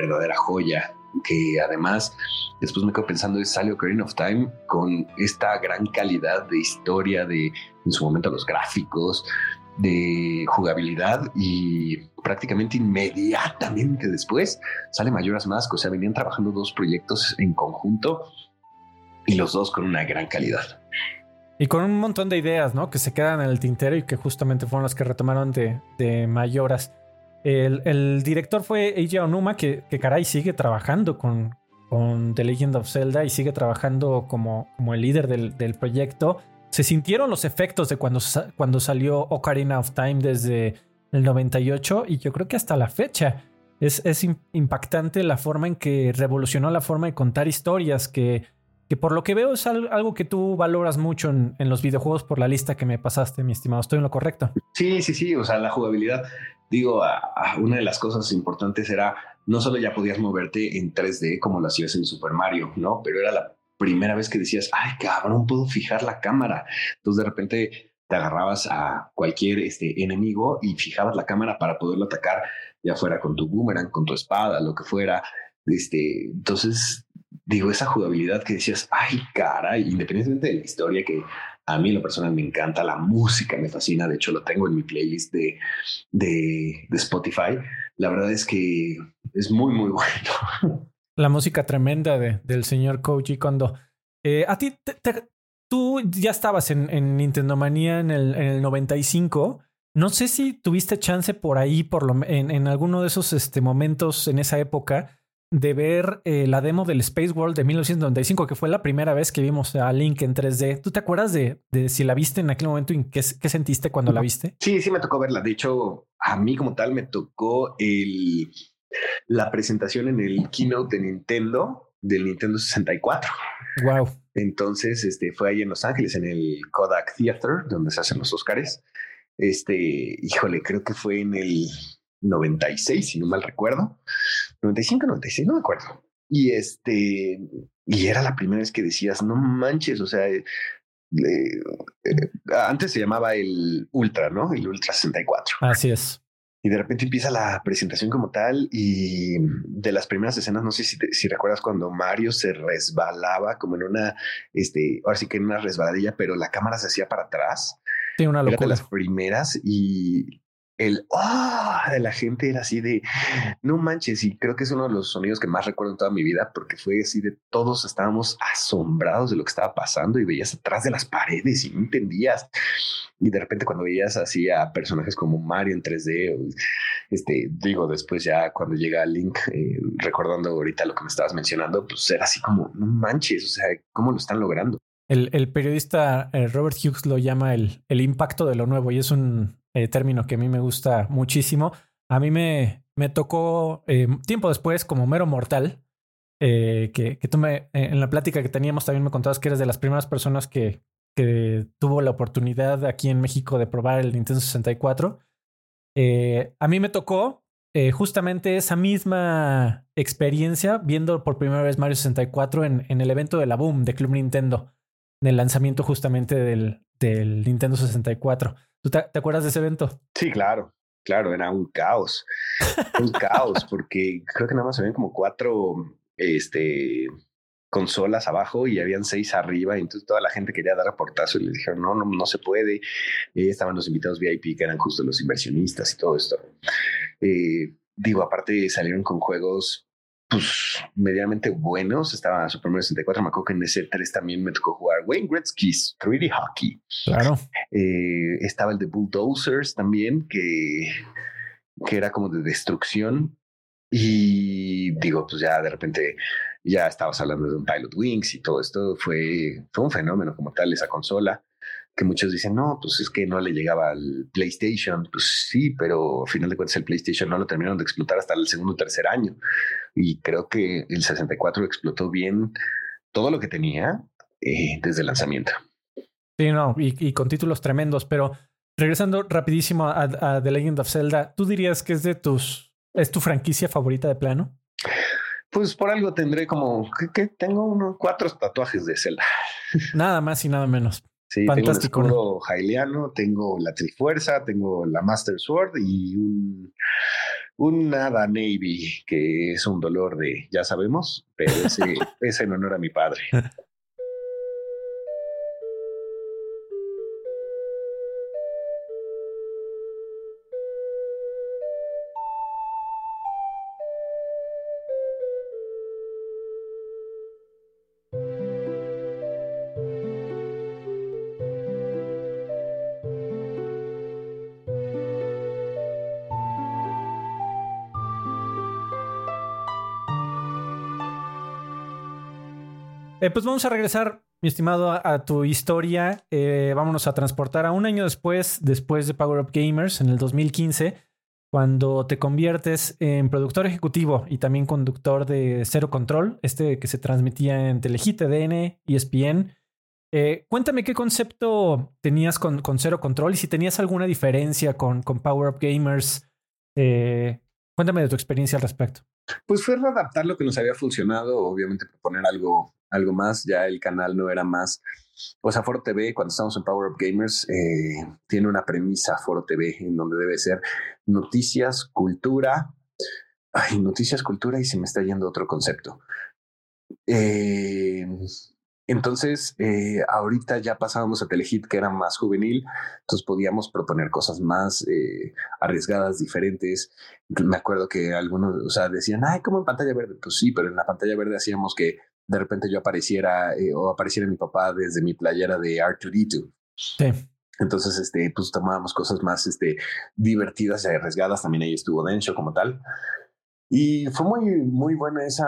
[SPEAKER 2] Verdadera joya que además después me quedo pensando es salió Ocarina of Time con esta gran calidad de historia, de en su momento los gráficos, de jugabilidad y prácticamente inmediatamente después sale Majora's Mask. O sea, venían trabajando dos proyectos en conjunto y los dos con una gran calidad.
[SPEAKER 1] Y con un montón de ideas, ¿no? Que se quedan en el tintero y que justamente fueron las que retomaron de, de Mayoras. El, director fue Eiji Onuma, que, caray sigue trabajando con, The Legend of Zelda y sigue trabajando como, como el líder del, proyecto se sintieron los efectos de cuando, cuando salió Ocarina of Time desde el 98 y yo creo que hasta la fecha es, es impactante la forma en que revolucionó la forma de contar historias que, que por lo que veo es algo que tú valoras mucho en, los videojuegos por la lista que me pasaste, mi estimado. ¿Estoy en lo correcto?
[SPEAKER 2] Sí, sí, sí. O sea, la jugabilidad, digo, una de las cosas importantes era no solo ya podías moverte en 3D como lo hacías en Super Mario, ¿no? Pero era la primera vez que decías, ay, cabrón, puedo fijar la cámara. Entonces de repente te agarrabas a cualquier este, enemigo y fijabas la cámara para poderlo atacar, ya fuera con tu boomerang, con tu espada, lo que fuera. Este, entonces, digo, esa jugabilidad que decías, ay, cara, independientemente de la historia que a mí lo personal me encanta, la música me fascina, de hecho lo tengo en mi playlist de, de, Spotify, la verdad es que es muy, muy bueno.
[SPEAKER 1] la música tremenda de, del señor Koji Kondo. Eh, a ti, tú ya estabas en, en Nintendo Manía en el, en el 95. No sé si tuviste chance por ahí, por lo, en, en alguno de esos este, momentos en esa época, de ver eh, la demo del Space World de 1995, que fue la primera vez que vimos a Link en 3D. ¿Tú te acuerdas de, de si la viste en aquel momento y qué, qué, sentiste cuando la viste?
[SPEAKER 2] Sí, sí me tocó verla. De hecho, a mí como tal me tocó el la presentación en el keynote de Nintendo del Nintendo 64.
[SPEAKER 1] Wow.
[SPEAKER 2] Entonces, este fue ahí en Los Ángeles, en el Kodak Theater, donde se hacen los Oscars. Este, híjole, creo que fue en el 96, si no mal recuerdo. 95, 96, no me acuerdo. Y este, y era la primera vez que decías, no manches, o sea, eh, eh, antes se llamaba el Ultra, ¿no? El Ultra 64.
[SPEAKER 1] Así es.
[SPEAKER 2] Y de repente empieza la presentación como tal y de las primeras escenas, no sé si, si recuerdas cuando Mario se resbalaba como en una, este, ahora sí que en una resbaladilla, pero la cámara se hacía para atrás.
[SPEAKER 1] Sí, una locura.
[SPEAKER 2] de las primeras y el ah de la gente era así de no manches. Y creo que es uno de los sonidos que más recuerdo en toda mi vida porque fue así de todos estábamos asombrados de lo que estaba pasando y veías atrás de las paredes y no entendías. Y de repente, cuando veías así a personajes como Mario en 3D, este digo, después ya cuando llega Link, eh, recordando ahorita lo que me estabas mencionando, pues era así como no manches. O sea, cómo lo están logrando.
[SPEAKER 1] El, periodista eh, Robert Hughes lo llama el, el impacto de lo nuevo y es un eh, término que a mí me gusta muchísimo. A mí me, me tocó eh, tiempo después como mero mortal, eh, que, que, tú me, en la plática que teníamos también me contabas que eres de las primeras personas que, que tuvo la oportunidad aquí en México de probar el Nintendo 64. a mí me tocó justamente esa misma experiencia viendo por primera vez Mario 64 en, en el evento de la Boom de Club Nintendo, del lanzamiento justamente del, del Nintendo 64. ¿Tú te, acuerdas de ese evento?
[SPEAKER 2] Sí, claro, claro, era un caos, un caos, porque creo que nada más se ven como cuatro este, consolas abajo y habían seis arriba, y entonces toda la gente quería dar portazo y les dijeron, no, no, no se puede. Eh, estaban los invitados VIP, que eran justo los inversionistas y todo esto. Eh, digo, aparte salieron con juegos pues medianamente buenos. Estaba Super Mario 64. Me acuerdo que en ese 3 también me tocó jugar Wayne Gretzky's 3D Hockey.
[SPEAKER 1] Claro.
[SPEAKER 2] Eh, estaba el de Bulldozers también, que, que era como de destrucción. Y digo, pues ya de repente ya estabas hablando de un Pilot Wings y todo esto. Fue, fue un fenómeno como tal esa consola que muchos dicen, no, pues es que no le llegaba al PlayStation. Pues sí, pero al final de cuentas el PlayStation no lo terminaron de explotar hasta el segundo o tercer año. Y creo que el 64 explotó bien todo lo que tenía eh, desde el lanzamiento.
[SPEAKER 1] Sí, no, y, con títulos tremendos, pero regresando rapidísimo a, The Legend of Zelda, ¿tú dirías que es de tus, es tu franquicia favorita de plano?
[SPEAKER 2] Pues por algo tendré como que, tengo unos cuatro tatuajes de Zelda.
[SPEAKER 1] Nada más y nada menos.
[SPEAKER 2] Sí, Fantástico, tengo el escudo tengo la Trifuerza, tengo la Master Sword y un, un Nada Navy, que es un dolor de, ya sabemos, pero ese es en honor a mi padre.
[SPEAKER 1] Eh, pues vamos a regresar, mi estimado, a, tu historia. Eh, vámonos a transportar a un año después, después de Power Up Gamers, en el 2015, cuando te conviertes en productor ejecutivo y también conductor de Cero Control, este que se transmitía en Telehit, TDN, ESPN. Eh, cuéntame qué concepto tenías con, Cero Control y si tenías alguna diferencia con, con Power Up Gamers. cuéntame de tu experiencia al respecto.
[SPEAKER 2] Pues fue readaptar lo que nos había funcionado, obviamente proponer algo algo más, ya el canal no era más. O sea, Foro TV, cuando estamos en Power Up Gamers, eh, tiene una premisa Foro TV en donde debe ser noticias, cultura. Ay, noticias, cultura y se me está yendo otro concepto. Eh, entonces, eh, ahorita ya pasábamos a Telehit, que era más juvenil, entonces podíamos proponer cosas más arriesgadas, diferentes. Me acuerdo que algunos, o sea, decían, ay, como en pantalla verde. Pues sí, pero en la pantalla verde hacíamos que de repente yo apareciera eh, o apareciera mi papá desde mi playera de R2D2. Sí. Entonces, este, pues tomábamos cosas más este, divertidas y arriesgadas. También ahí estuvo Densho como tal. Y fue muy, muy buena esa,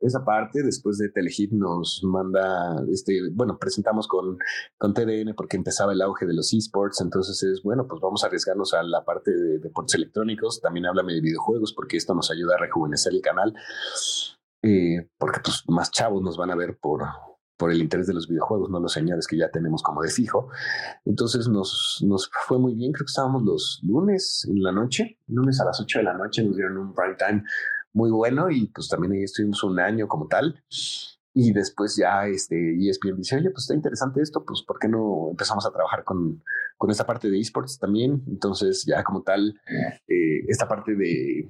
[SPEAKER 2] esa parte. Después de Telehit nos manda, este, bueno, presentamos con, con TDN porque empezaba el auge de los esports. Entonces es, bueno, pues vamos a arriesgarnos a la parte de deportes electrónicos. También háblame de videojuegos porque esto nos ayuda a rejuvenecer el canal. Eh, porque pues más chavos nos van a ver por, por el interés de los videojuegos, no los señores que ya tenemos como de fijo. Entonces nos, nos fue muy bien, creo que estábamos los lunes en la noche, lunes a las 8 de la noche nos dieron un prime time muy bueno y pues también ahí estuvimos un año como tal. Y después ya este ESPN dice, oye, pues está interesante esto, pues ¿por qué no empezamos a trabajar con, con esta parte de esports también? Entonces ya como tal, eh, esta parte de,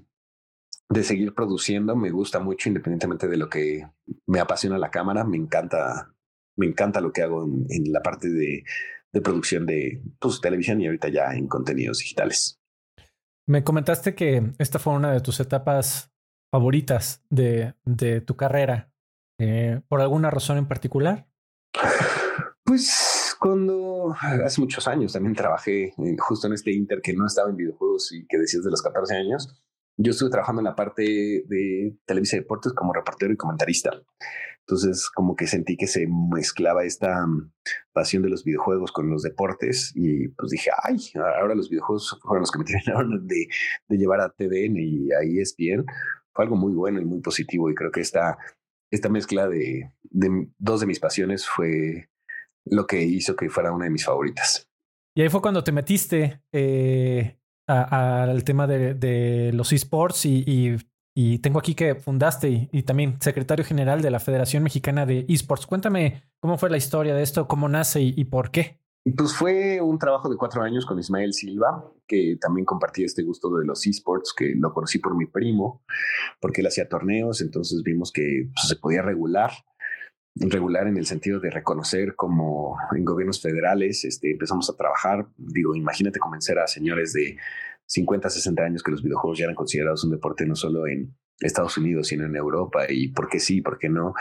[SPEAKER 2] de seguir produciendo. Me gusta mucho, independientemente de lo que me apasiona la cámara. Me encanta, me encanta lo que hago en, la parte de, producción de pues, televisión y ahorita ya en contenidos digitales.
[SPEAKER 1] Me comentaste que esta fue una de tus etapas favoritas de, de tu carrera. Eh, ¿Por alguna razón en particular?
[SPEAKER 2] Pues cuando hace muchos años también trabajé eh, justo en este Inter que no estaba en videojuegos y que decías de los 14 años yo estuve trabajando en la parte de Televisa Deportes como reportero y comentarista. Entonces, como que sentí que se mezclaba esta mm, pasión de los videojuegos con los deportes y pues dije, ay, ahora los videojuegos fueron los que me terminaron de, de llevar a TDN y a ESPN. Fue algo muy bueno y muy positivo y creo que esta, esta mezcla de, de dos de mis pasiones fue lo que hizo que fuera una de mis favoritas.
[SPEAKER 1] Y ahí fue cuando te metiste eh, al tema de, los esports y, y, tengo aquí que fundaste y, también secretario general de la Federación Mexicana de Esports. Cuéntame cómo fue la historia de esto, cómo nace y, por qué.
[SPEAKER 2] Pues fue un trabajo de cuatro años con Ismael Silva, que también compartía este gusto de los esports, que lo conocí por mi primo, porque él hacía torneos, entonces vimos que pues, se podía regular regular en el sentido de reconocer como en gobiernos federales este, empezamos a trabajar. Digo, imagínate convencer a señores de 50, 60 años que los videojuegos ya eran considerados un deporte no solo en Estados Unidos, sino en Europa, y por qué sí, por qué no.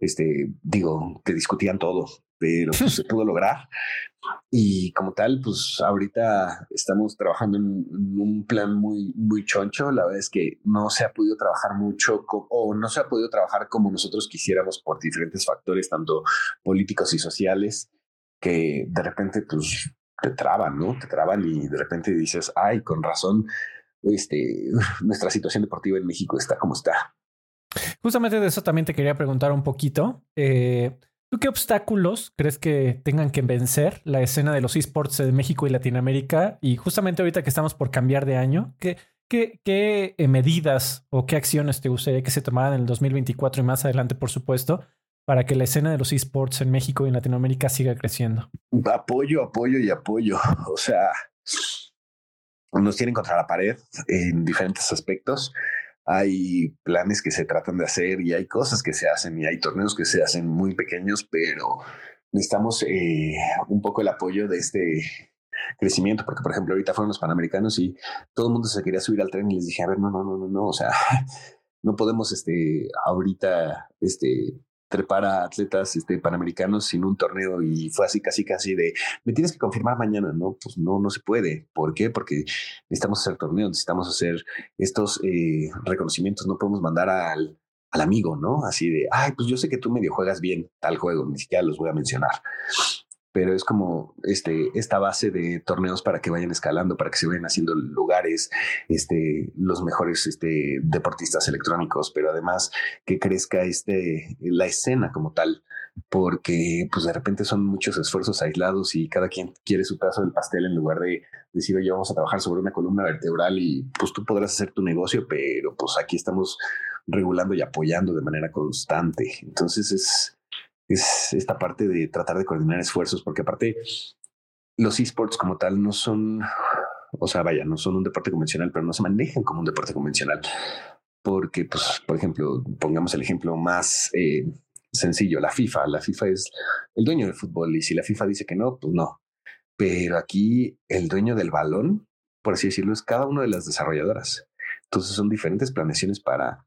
[SPEAKER 2] Este, digo, que discutían todo, pero pues, se pudo lograr. Y como tal, pues ahorita estamos trabajando en, un plan muy, muy choncho. La verdad es que no se ha podido trabajar mucho o no se ha podido trabajar como nosotros quisiéramos por diferentes factores, tanto políticos y sociales, que de repente pues te traban, ¿no? Te traban y de repente dices, ay, con razón, este, nuestra situación deportiva en México está como está.
[SPEAKER 1] Justamente de eso también te quería preguntar un poquito. Eh, ¿Tú qué obstáculos crees que tengan que vencer la escena de los esports de México y Latinoamérica? Y justamente ahorita que estamos por cambiar de año, ¿qué, qué, eh, medidas o qué acciones te gustaría que se tomaran en el 2024 y más adelante, por supuesto, para que la escena de los esports en México y en Latinoamérica siga creciendo?
[SPEAKER 2] Apoyo, apoyo y apoyo. O sea, nos tienen contra la pared en diferentes aspectos. Hay planes que se tratan de hacer y hay cosas que se hacen y hay torneos que se hacen muy pequeños, pero necesitamos eh, un poco el apoyo de este crecimiento, porque por ejemplo ahorita fueron los Panamericanos y todo el mundo se quería subir al tren y les dije, a ver, no, no, no, no, no, o sea, no podemos este, ahorita este, trepar a atletas este, panamericanos sin un torneo y fue así casi casi de me tienes que confirmar mañana, no, pues no, no se puede. ¿Por qué? Porque necesitamos hacer torneos, necesitamos hacer estos eh, reconocimientos, no podemos mandar al, al amigo, ¿no? Así de, ay, pues yo sé que tú medio juegas bien tal juego, ni siquiera los voy a mencionar pero es como este, esta base de torneos para que vayan escalando, para que se vayan haciendo lugares, este, los mejores este, deportistas electrónicos, pero además que crezca este, la escena como tal, porque pues de repente son muchos esfuerzos aislados y cada quien quiere su pedazo del pastel en lugar de decir, oye, vamos a trabajar sobre una columna vertebral y pues tú podrás hacer tu negocio, pero pues aquí estamos regulando y apoyando de manera constante. Entonces es, es esta parte de tratar de coordinar esfuerzos, porque aparte los esports como tal no son, o sea, vaya, no son un deporte convencional, pero no se manejan como un deporte convencional. Porque, pues, por ejemplo, pongamos el ejemplo más eh, sencillo, la FIFA. La FIFA es el dueño del fútbol y si la FIFA dice que no, pues no. Pero aquí el dueño del balón, por así decirlo, es cada una de las desarrolladoras. Entonces son diferentes planeaciones para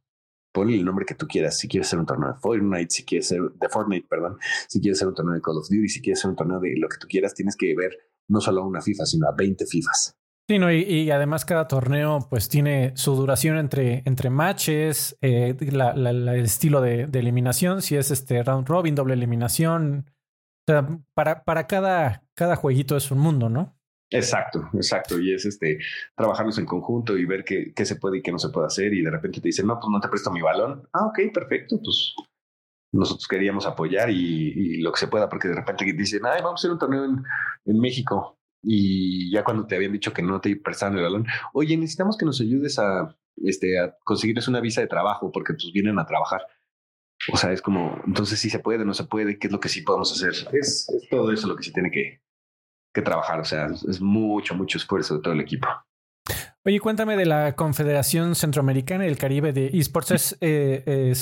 [SPEAKER 2] ponle el nombre que tú quieras. Si quieres hacer un torneo de Fortnite, si quieres ser de Fortnite, perdón, si quieres hacer un torneo de Call of Duty, si quieres hacer un torneo de lo que tú quieras, tienes que ver no solo a una FIFA, sino a 20 FIFAs.
[SPEAKER 1] Sí, no, y, además cada torneo pues tiene su duración entre, entre matches, eh, el estilo de, eliminación, si es este round robin, doble eliminación. O sea, para, para cada, cada jueguito es un mundo, ¿no?
[SPEAKER 2] Exacto, exacto. Y es este trabajarlos en conjunto y ver qué, qué, se puede y qué no se puede hacer. Y de repente te dicen, no, pues no te presto mi balón. Ah, ok, perfecto. Pues nosotros queríamos apoyar y, lo que se pueda, porque de repente dicen, ay, vamos a hacer un torneo en, México. Y ya cuando te habían dicho que no te prestaban el balón, oye, necesitamos que nos ayudes a, este, a conseguirles una visa de trabajo porque pues vienen a trabajar. O sea, es como, entonces si se puede, no se puede, qué es lo que sí podemos hacer. Es, es todo eso lo que se tiene que, que trabajar. O sea, es mucho, mucho esfuerzo de todo el equipo.
[SPEAKER 1] Oye, cuéntame de la Confederación Centroamericana y el Caribe de Esports. ¿Es, eh,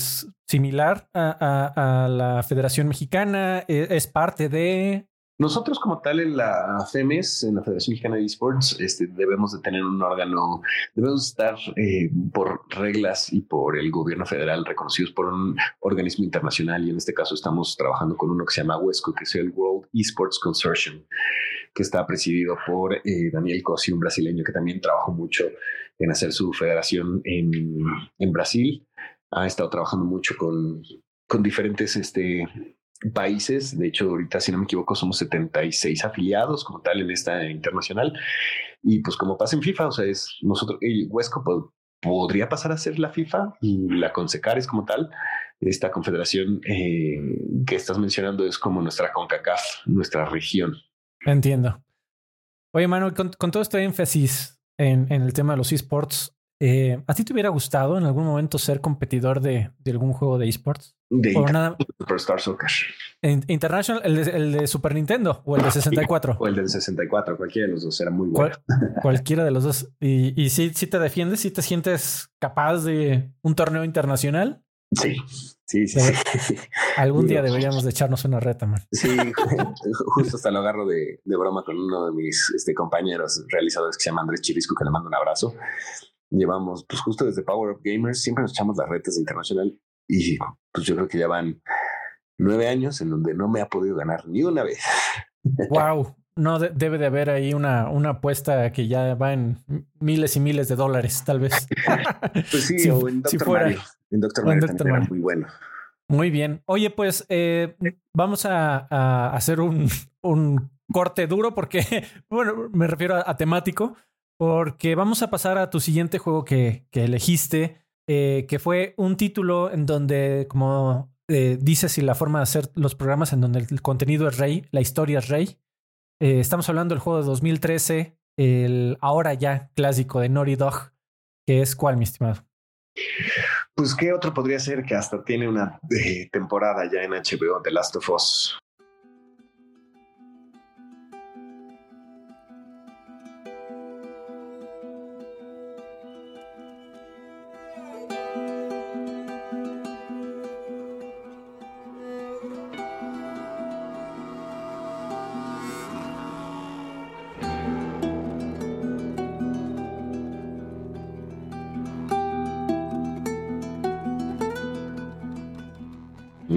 [SPEAKER 1] similar a, la Federación Mexicana? ¿E, ¿Es parte de...?
[SPEAKER 2] Nosotros como tal en la FEMES, en la Federación Mexicana de Esports, este, debemos de tener un órgano, debemos estar eh, por reglas y por el gobierno federal reconocidos por un organismo internacional y en este caso estamos trabajando con uno que se llama WESCO, que es el World Esports Consortium que está presidido por eh, Daniel Cosi, un brasileño que también trabajó mucho en hacer su federación en, en Brasil. Ha estado trabajando mucho con, con diferentes este, países. De hecho, ahorita, si no me equivoco, somos 76 afiliados como tal en esta internacional. Y pues como pasa en FIFA, o sea, es nosotros, el Huesco podría pasar a ser la FIFA y la Consecares como tal. Esta confederación eh, que estás mencionando es como nuestra CONCACAF, nuestra región.
[SPEAKER 1] Entiendo. Oye, Manuel, con, todo este énfasis en, el tema de los esports, eh, ¿a ti te hubiera gustado en algún momento ser competidor de, algún juego de esports?
[SPEAKER 2] De Superstar Soccer.
[SPEAKER 1] International, el de, Super Nintendo o el de 64.
[SPEAKER 2] O el del 64, cualquiera de los dos era muy bueno.
[SPEAKER 1] cualquiera de los dos. ¿Y, y si, si te defiendes, si te sientes capaz de un torneo internacional?
[SPEAKER 2] Sí, sí, sí.
[SPEAKER 1] Algún día deberíamos de echarnos una reta, man.
[SPEAKER 2] Sí, justo hasta lo agarro de, broma con uno de mis este, compañeros realizadores que se llama Andrés Chirisco, que le mando un abrazo. Llevamos, pues justo desde Power Up Gamers, siempre nos echamos las retas de internacional y pues yo creo que ya van nueve años en donde no me ha podido ganar ni una vez.
[SPEAKER 1] Wow. No debe de haber ahí una, una apuesta que ya va en miles y miles de dólares, tal vez.
[SPEAKER 2] pues sí, o en Doctor Mario. En Doctor Mario también era muy bueno.
[SPEAKER 1] Muy bien. Oye, pues eh, vamos a, hacer un, corte duro porque, bueno, me refiero a, temático, porque vamos a pasar a tu siguiente juego que, elegiste, eh, que fue un título en donde, como eh, dices, y la forma de hacer los programas en donde el contenido es rey, la historia es rey. estamos hablando del juego de 2013, el ahora ya clásico de Naughty Dog, que es cuál, mi estimado.
[SPEAKER 2] Pues, ¿qué otro podría ser que hasta tiene una eh, temporada ya en HBO, The Last of Us?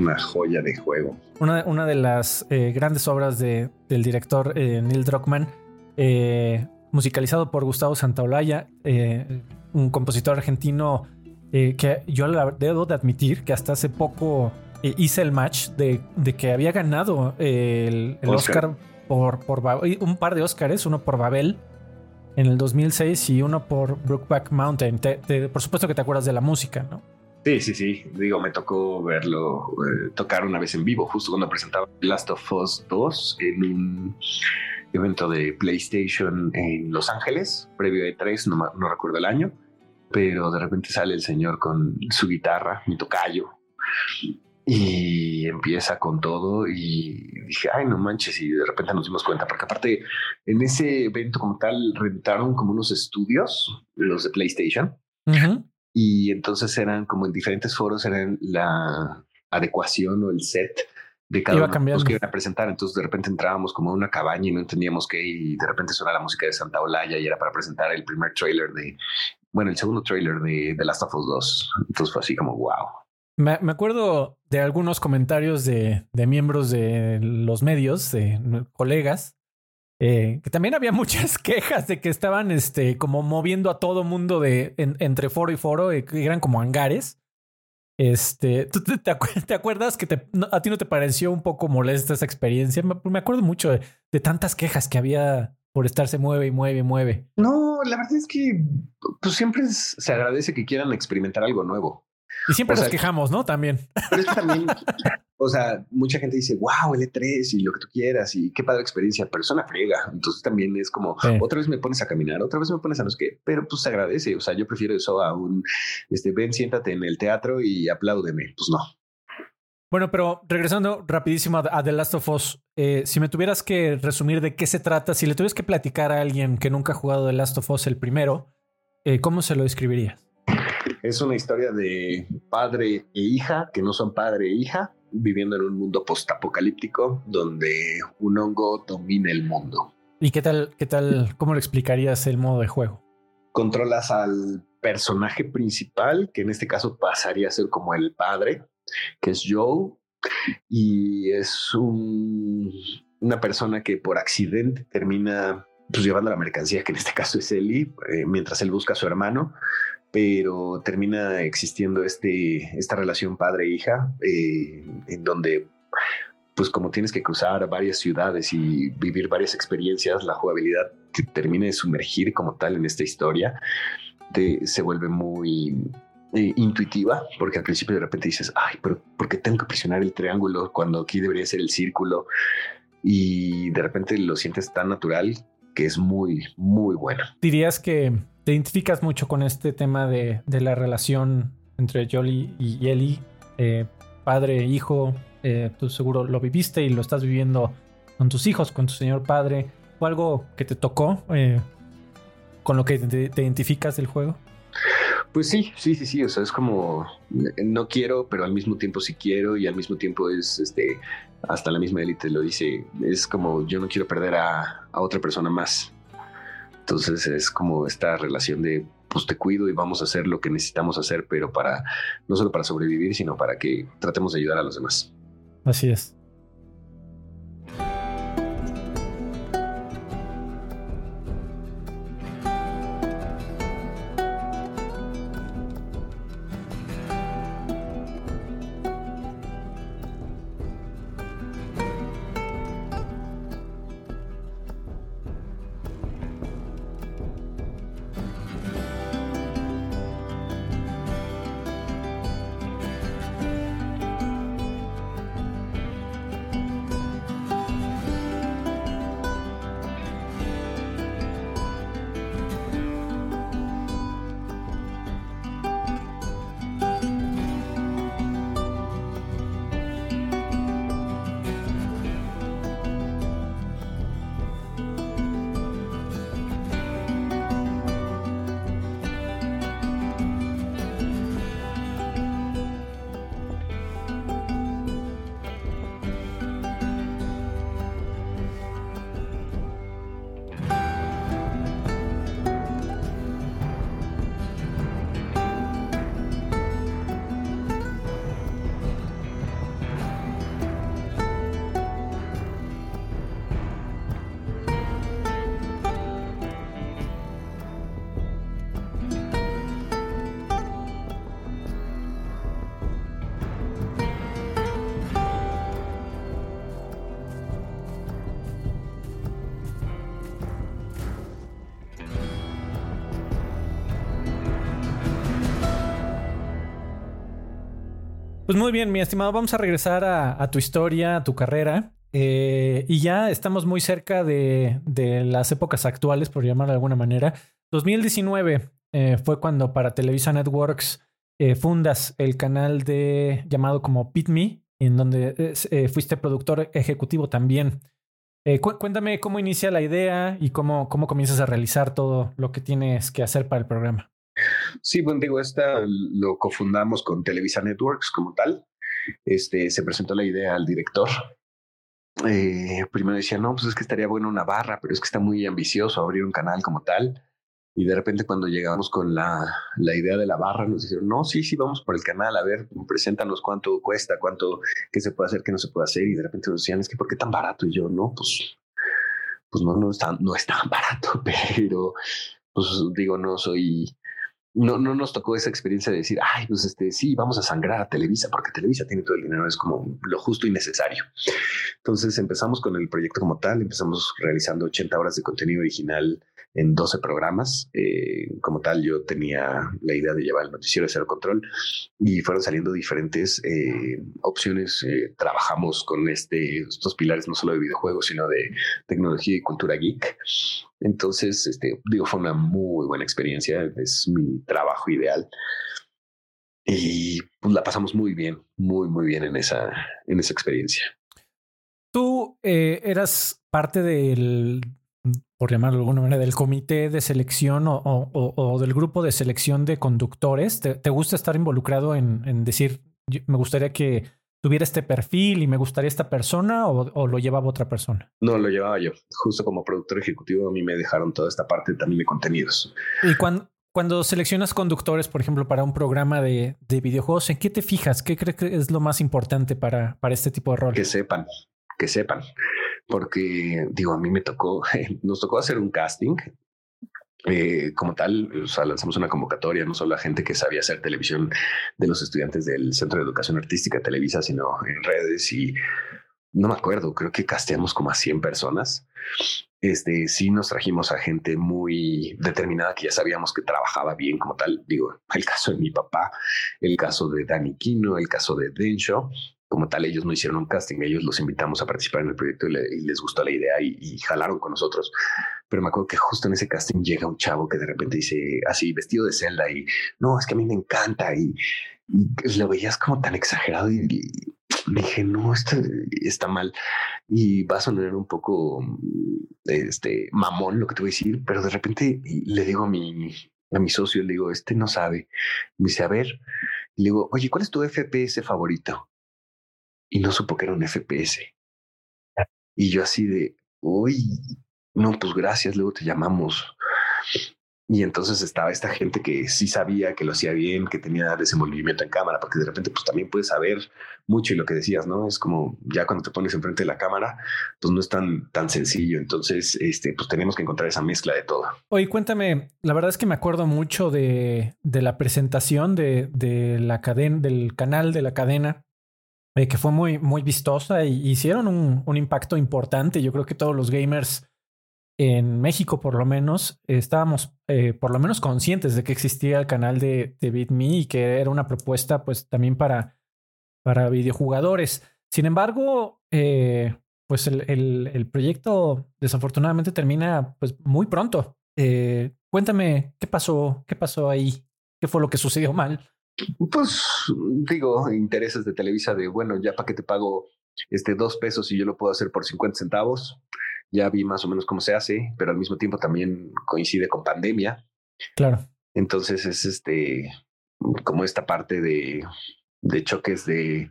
[SPEAKER 2] Una joya de juego.
[SPEAKER 1] Una, una de las eh, grandes obras de, del director eh, Neil Druckmann, eh, musicalizado por Gustavo Santaolalla, un compositor argentino que yo debo de admitir que hasta hace poco hice el match de, de que había ganado el, Oscar. por, por un par de Oscars, uno por Babel en el 2006 y uno por Brookback Mountain. por supuesto que te acuerdas de la música, ¿no?
[SPEAKER 2] Sí, sí, sí. Digo, me tocó verlo eh, tocar una vez en vivo, justo cuando presentaba Last of Us 2 en un evento de PlayStation en Los Ángeles, previo a E3, no, no recuerdo el año, pero de repente sale el señor con su guitarra, mi tocayo, y empieza con todo y dije, ay, no manches, y de repente nos dimos cuenta, porque aparte en ese evento como tal rentaron como unos estudios, los de PlayStation, y entonces eran como en diferentes foros, eran la adecuación o el set de cada uno de que iban a presentar. Entonces de repente entrábamos como en una cabaña y no entendíamos qué, y de repente suena la música de Santa Olaya y era para presentar el primer trailer de, bueno, el segundo trailer de The Last of Us 2. Entonces fue así como, wow.
[SPEAKER 1] Me, acuerdo de algunos comentarios de, de miembros de los medios, de colegas, eh, que también había muchas quejas de que estaban este, como moviendo a todo mundo de, entre foro y foro, eh, eran como hangares. Este, ¿tú te, te, acuerdas que a ti no te pareció un poco molesta esa experiencia? Me, acuerdo mucho de, de, tantas quejas que había por estarse mueve y mueve y mueve.
[SPEAKER 2] No, la verdad es que pues siempre se agradece que quieran experimentar algo nuevo.
[SPEAKER 1] Y siempre nos quejamos, ¿no? También.
[SPEAKER 2] Pero es que también, o sea, mucha gente dice, wow, L3 y lo que tú quieras y qué padre experiencia, pero es una friega. Entonces también es como, otra vez me pones a caminar, otra vez me pones a no sé qué, pero pues se agradece. O sea, yo prefiero eso a un, este, ven, siéntate en el teatro y apláudeme. Pues no.
[SPEAKER 1] Bueno, pero regresando rapidísimo a The Last of Us, eh, si me tuvieras que resumir de qué se trata, si le tuvieras que platicar a alguien que nunca ha jugado The Last of Us el primero, eh, ¿cómo se lo describirías?
[SPEAKER 2] Es una historia de padre e hija que no son padre e hija viviendo en un mundo postapocalíptico donde un hongo domina el mundo.
[SPEAKER 1] ¿Y qué tal, qué tal, cómo le explicarías el modo de juego?
[SPEAKER 2] Controlas al personaje principal, que en este caso pasaría a ser como el padre, que es Joe, y es una persona que por accidente termina pues, llevando la mercancía, que en este caso es Ellie, eh, mientras él busca a su hermano, pero termina existiendo este, esta relación padre-hija eh, en donde pues como tienes que cruzar varias ciudades y vivir varias experiencias, la jugabilidad te termina de sumergir como tal en esta historia, te, se vuelve muy eh, intuitiva, porque al principio de repente dices, ay, pero ¿por qué tengo que presionar el triángulo cuando aquí debería ser el círculo? Y de repente lo sientes tan natural que es muy, muy bueno.
[SPEAKER 1] Dirías que te identificas mucho con este tema de, la relación entre Jolie y Ellie, eh, padre e hijo. Eh, tú seguro lo viviste y lo estás viviendo con tus hijos, con tu señor padre. ¿O algo que te tocó eh, con lo que te, identificas del juego?
[SPEAKER 2] Pues sí, sí, sí, sí. O sea, es como no quiero, pero al mismo tiempo sí quiero, y al mismo tiempo es este hasta la misma élite lo dice. Es como yo no quiero perder a otra persona más. Entonces es como esta relación de, pues te cuido y vamos a hacer lo que necesitamos hacer, pero para, no solo para sobrevivir, sino para que tratemos de ayudar a los demás.
[SPEAKER 1] Así es. Pues muy bien, mi estimado, vamos a regresar a, tu historia, a tu carrera. Eh, y ya estamos muy cerca de, las épocas actuales, por llamarlo de alguna manera. 2019 eh, fue cuando para Televisa Networks eh, fundas el canal de llamado como Pit Me, en donde fuiste productor ejecutivo también. cuéntame cómo inicia la idea y cómo, cómo comienzas a realizar todo lo que tienes que hacer para el programa.
[SPEAKER 2] Sí, bueno, digo, esta lo cofundamos con Televisa Networks como tal. Este, se presentó la idea al director. Eh, primero decía, no, pues es que estaría bueno una barra, pero es que está muy ambicioso abrir un canal como tal. Y de repente cuando llegamos con la, la idea de la barra, nos dijeron, no, sí, sí, vamos por el canal, a ver, preséntanos cuánto cuesta, cuánto, qué se puede hacer, qué no se puede hacer. Y de repente nos decían, es que ¿por qué tan barato? Y yo, no, pues, pues no, no es tan, no es tan barato, pero pues digo, no soy, no, no nos tocó esa experiencia de decir, ay, pues este, sí, vamos a sangrar a Televisa, porque Televisa tiene todo el dinero, es como lo justo y necesario. Entonces empezamos con el proyecto como tal, empezamos realizando 80 horas de contenido original en 12 programas. Eh, como tal, yo tenía la idea de llevar el noticiero de cero control y fueron saliendo diferentes eh, opciones. Eh, trabajamos con este, estos pilares no solo de videojuegos, sino de tecnología y cultura geek. Entonces, este, digo, fue una muy buena experiencia. Es mi trabajo ideal. Y pues la pasamos muy bien, muy, muy bien en esa, en esa experiencia.
[SPEAKER 1] Tú eras parte del, por llamarlo de alguna manera, del comité de selección o, del grupo de selección de conductores? ¿Te, gusta estar involucrado en, decir, me gustaría que tuviera este perfil y me gustaría esta persona o, lo llevaba otra persona?
[SPEAKER 2] No, lo llevaba yo. Justo como productor ejecutivo a mí me dejaron toda esta parte también de contenidos.
[SPEAKER 1] Y cuando, cuando seleccionas conductores, por ejemplo, para un programa de, videojuegos, ¿en qué te fijas? ¿Qué crees que es lo más importante para, para este tipo de rol?
[SPEAKER 2] Que sepan, que sepan porque digo, a mí me tocó, nos tocó hacer un casting. Eh, como tal, lanzamos una convocatoria no solo a gente que sabía hacer televisión de los estudiantes del Centro de Educación Artística Televisa, sino en redes y no me acuerdo, creo que casteamos como a 100 personas. Este sí nos trajimos a gente muy determinada que ya sabíamos que trabajaba bien como tal. Digo, el caso de mi papá, el caso de Dani Quino, el caso de Densho, como tal, ellos no hicieron un casting, ellos los invitamos a participar en el proyecto y, les gustó la idea y, jalaron con nosotros. Pero me acuerdo que justo en ese casting llega un chavo que de repente dice así, vestido de celda y no, es que a mí me encanta y, lo veías como tan exagerado y, me dije, no, esto está mal y va a sonar un poco este mamón lo que te voy a decir, pero de repente le digo a mi, a mi socio, le digo, este no sabe. Me dice, a ver, le digo, oye, ¿cuál es tu FPS favorito? Y no supo que era un FPS. Y yo así de, uy, no, pues gracias, luego te llamamos. Y entonces estaba esta gente que sí sabía que lo hacía bien, que tenía desenvolvimiento en cámara, porque de repente pues también puedes saber mucho y lo que decías, ¿no? Es como ya cuando te pones enfrente de la cámara, pues no es tan, tan sencillo. Entonces, este, pues tenemos que encontrar esa mezcla de todo.
[SPEAKER 1] Oye, cuéntame, la verdad es que me acuerdo mucho de, de la presentación de, de la cadena, del canal de la cadena eh, que fue muy, muy vistosa y hicieron un, un, impacto importante. Yo creo que todos los gamers en México, por lo menos, estábamos eh, por lo menos conscientes de que existía el canal de, de BitMe y que era una propuesta, pues también para, para videojugadores. Sin embargo, eh, pues el, el, el, proyecto desafortunadamente termina pues muy pronto. cuéntame qué pasó, qué pasó ahí, qué fue lo que sucedió mal.
[SPEAKER 2] Pues digo, intereses de Televisa de, bueno, ya para que te pago este dos pesos y yo lo puedo hacer por 50 centavos. Ya vi más o menos cómo se hace, pero al mismo tiempo también coincide con pandemia.
[SPEAKER 1] Claro.
[SPEAKER 2] Entonces es este, como esta parte de, de choques de,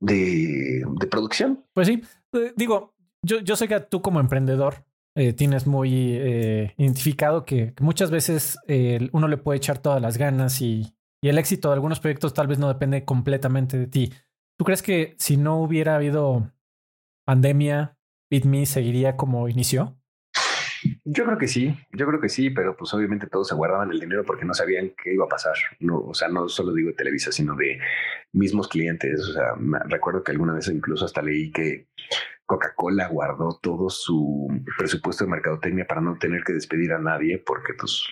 [SPEAKER 2] de, de producción.
[SPEAKER 1] Pues sí, eh, digo, yo, yo sé que tú como emprendedor eh, tienes muy eh, identificado que, muchas veces uno le puede echar todas las ganas y, y el éxito de algunos proyectos tal vez no depende completamente de ti. ¿Tú crees que si no hubiera habido pandemia, BitMe seguiría como inició?
[SPEAKER 2] Yo creo que sí, yo creo que sí, pero pues obviamente todos se guardaban el dinero porque no sabían qué iba a pasar. No, o sea, no solo digo de Televisa, sino de mismos clientes. O sea, recuerdo que alguna vez incluso hasta leí que Coca-Cola guardó todo su presupuesto de mercadotecnia para no tener que despedir a nadie porque pues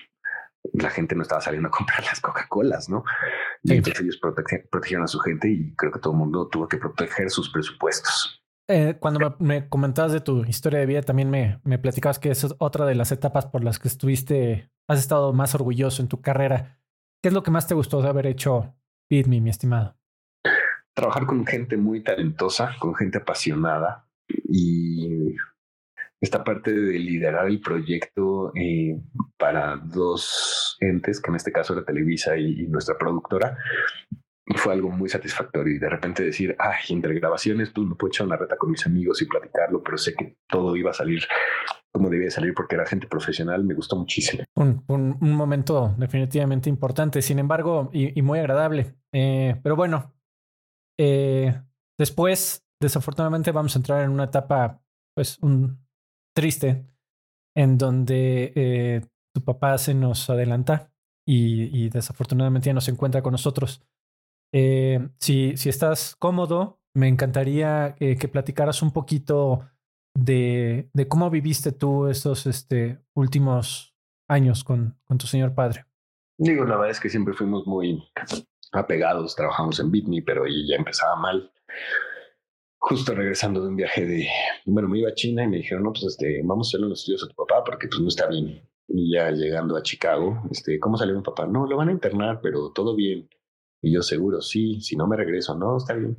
[SPEAKER 2] la gente no estaba saliendo a comprar las Coca-Colas, ¿no? Y entonces ellos protegieron a su gente y creo que todo el mundo tuvo que proteger sus presupuestos.
[SPEAKER 1] Eh, cuando me, comentabas de tu historia de vida, también me, me platicabas que es otra de las etapas por las que estuviste, has estado más orgulloso en tu carrera. ¿Qué es lo que más te gustó de haber hecho BitMe, mi estimado?
[SPEAKER 2] Trabajar con gente muy talentosa, con gente apasionada y esta parte de liderar el proyecto eh, para dos entes, que en este caso era Televisa y, nuestra productora, fue algo muy satisfactorio y de repente decir, ay, entre grabaciones, pues, me puedo echar una reta con mis amigos y platicarlo, pero sé que todo iba a salir como debía salir porque era gente profesional, me gustó muchísimo.
[SPEAKER 1] Un, un, momento definitivamente importante, sin embargo, y, muy agradable. Eh, pero bueno, eh, después, desafortunadamente, vamos a entrar en una etapa, pues, un, triste, en donde eh, tu papá se nos adelanta y, desafortunadamente ya no se encuentra con nosotros. Eh, si, si estás cómodo, me encantaría eh, que platicaras un poquito de, cómo viviste tú estos este, últimos años con, con tu señor padre.
[SPEAKER 2] Digo, la verdad es que siempre fuimos muy apegados, trabajamos en Bitme, pero ya empezaba mal justo regresando de un viaje de, bueno, me iba a China y me dijeron, no, pues este, vamos a hacerle los estudios a tu papá porque pues no está bien. Y ya llegando a Chicago, este, ¿cómo salió mi papá? No, lo van a internar, pero todo bien. Y yo seguro, sí, si no me regreso, no, está bien.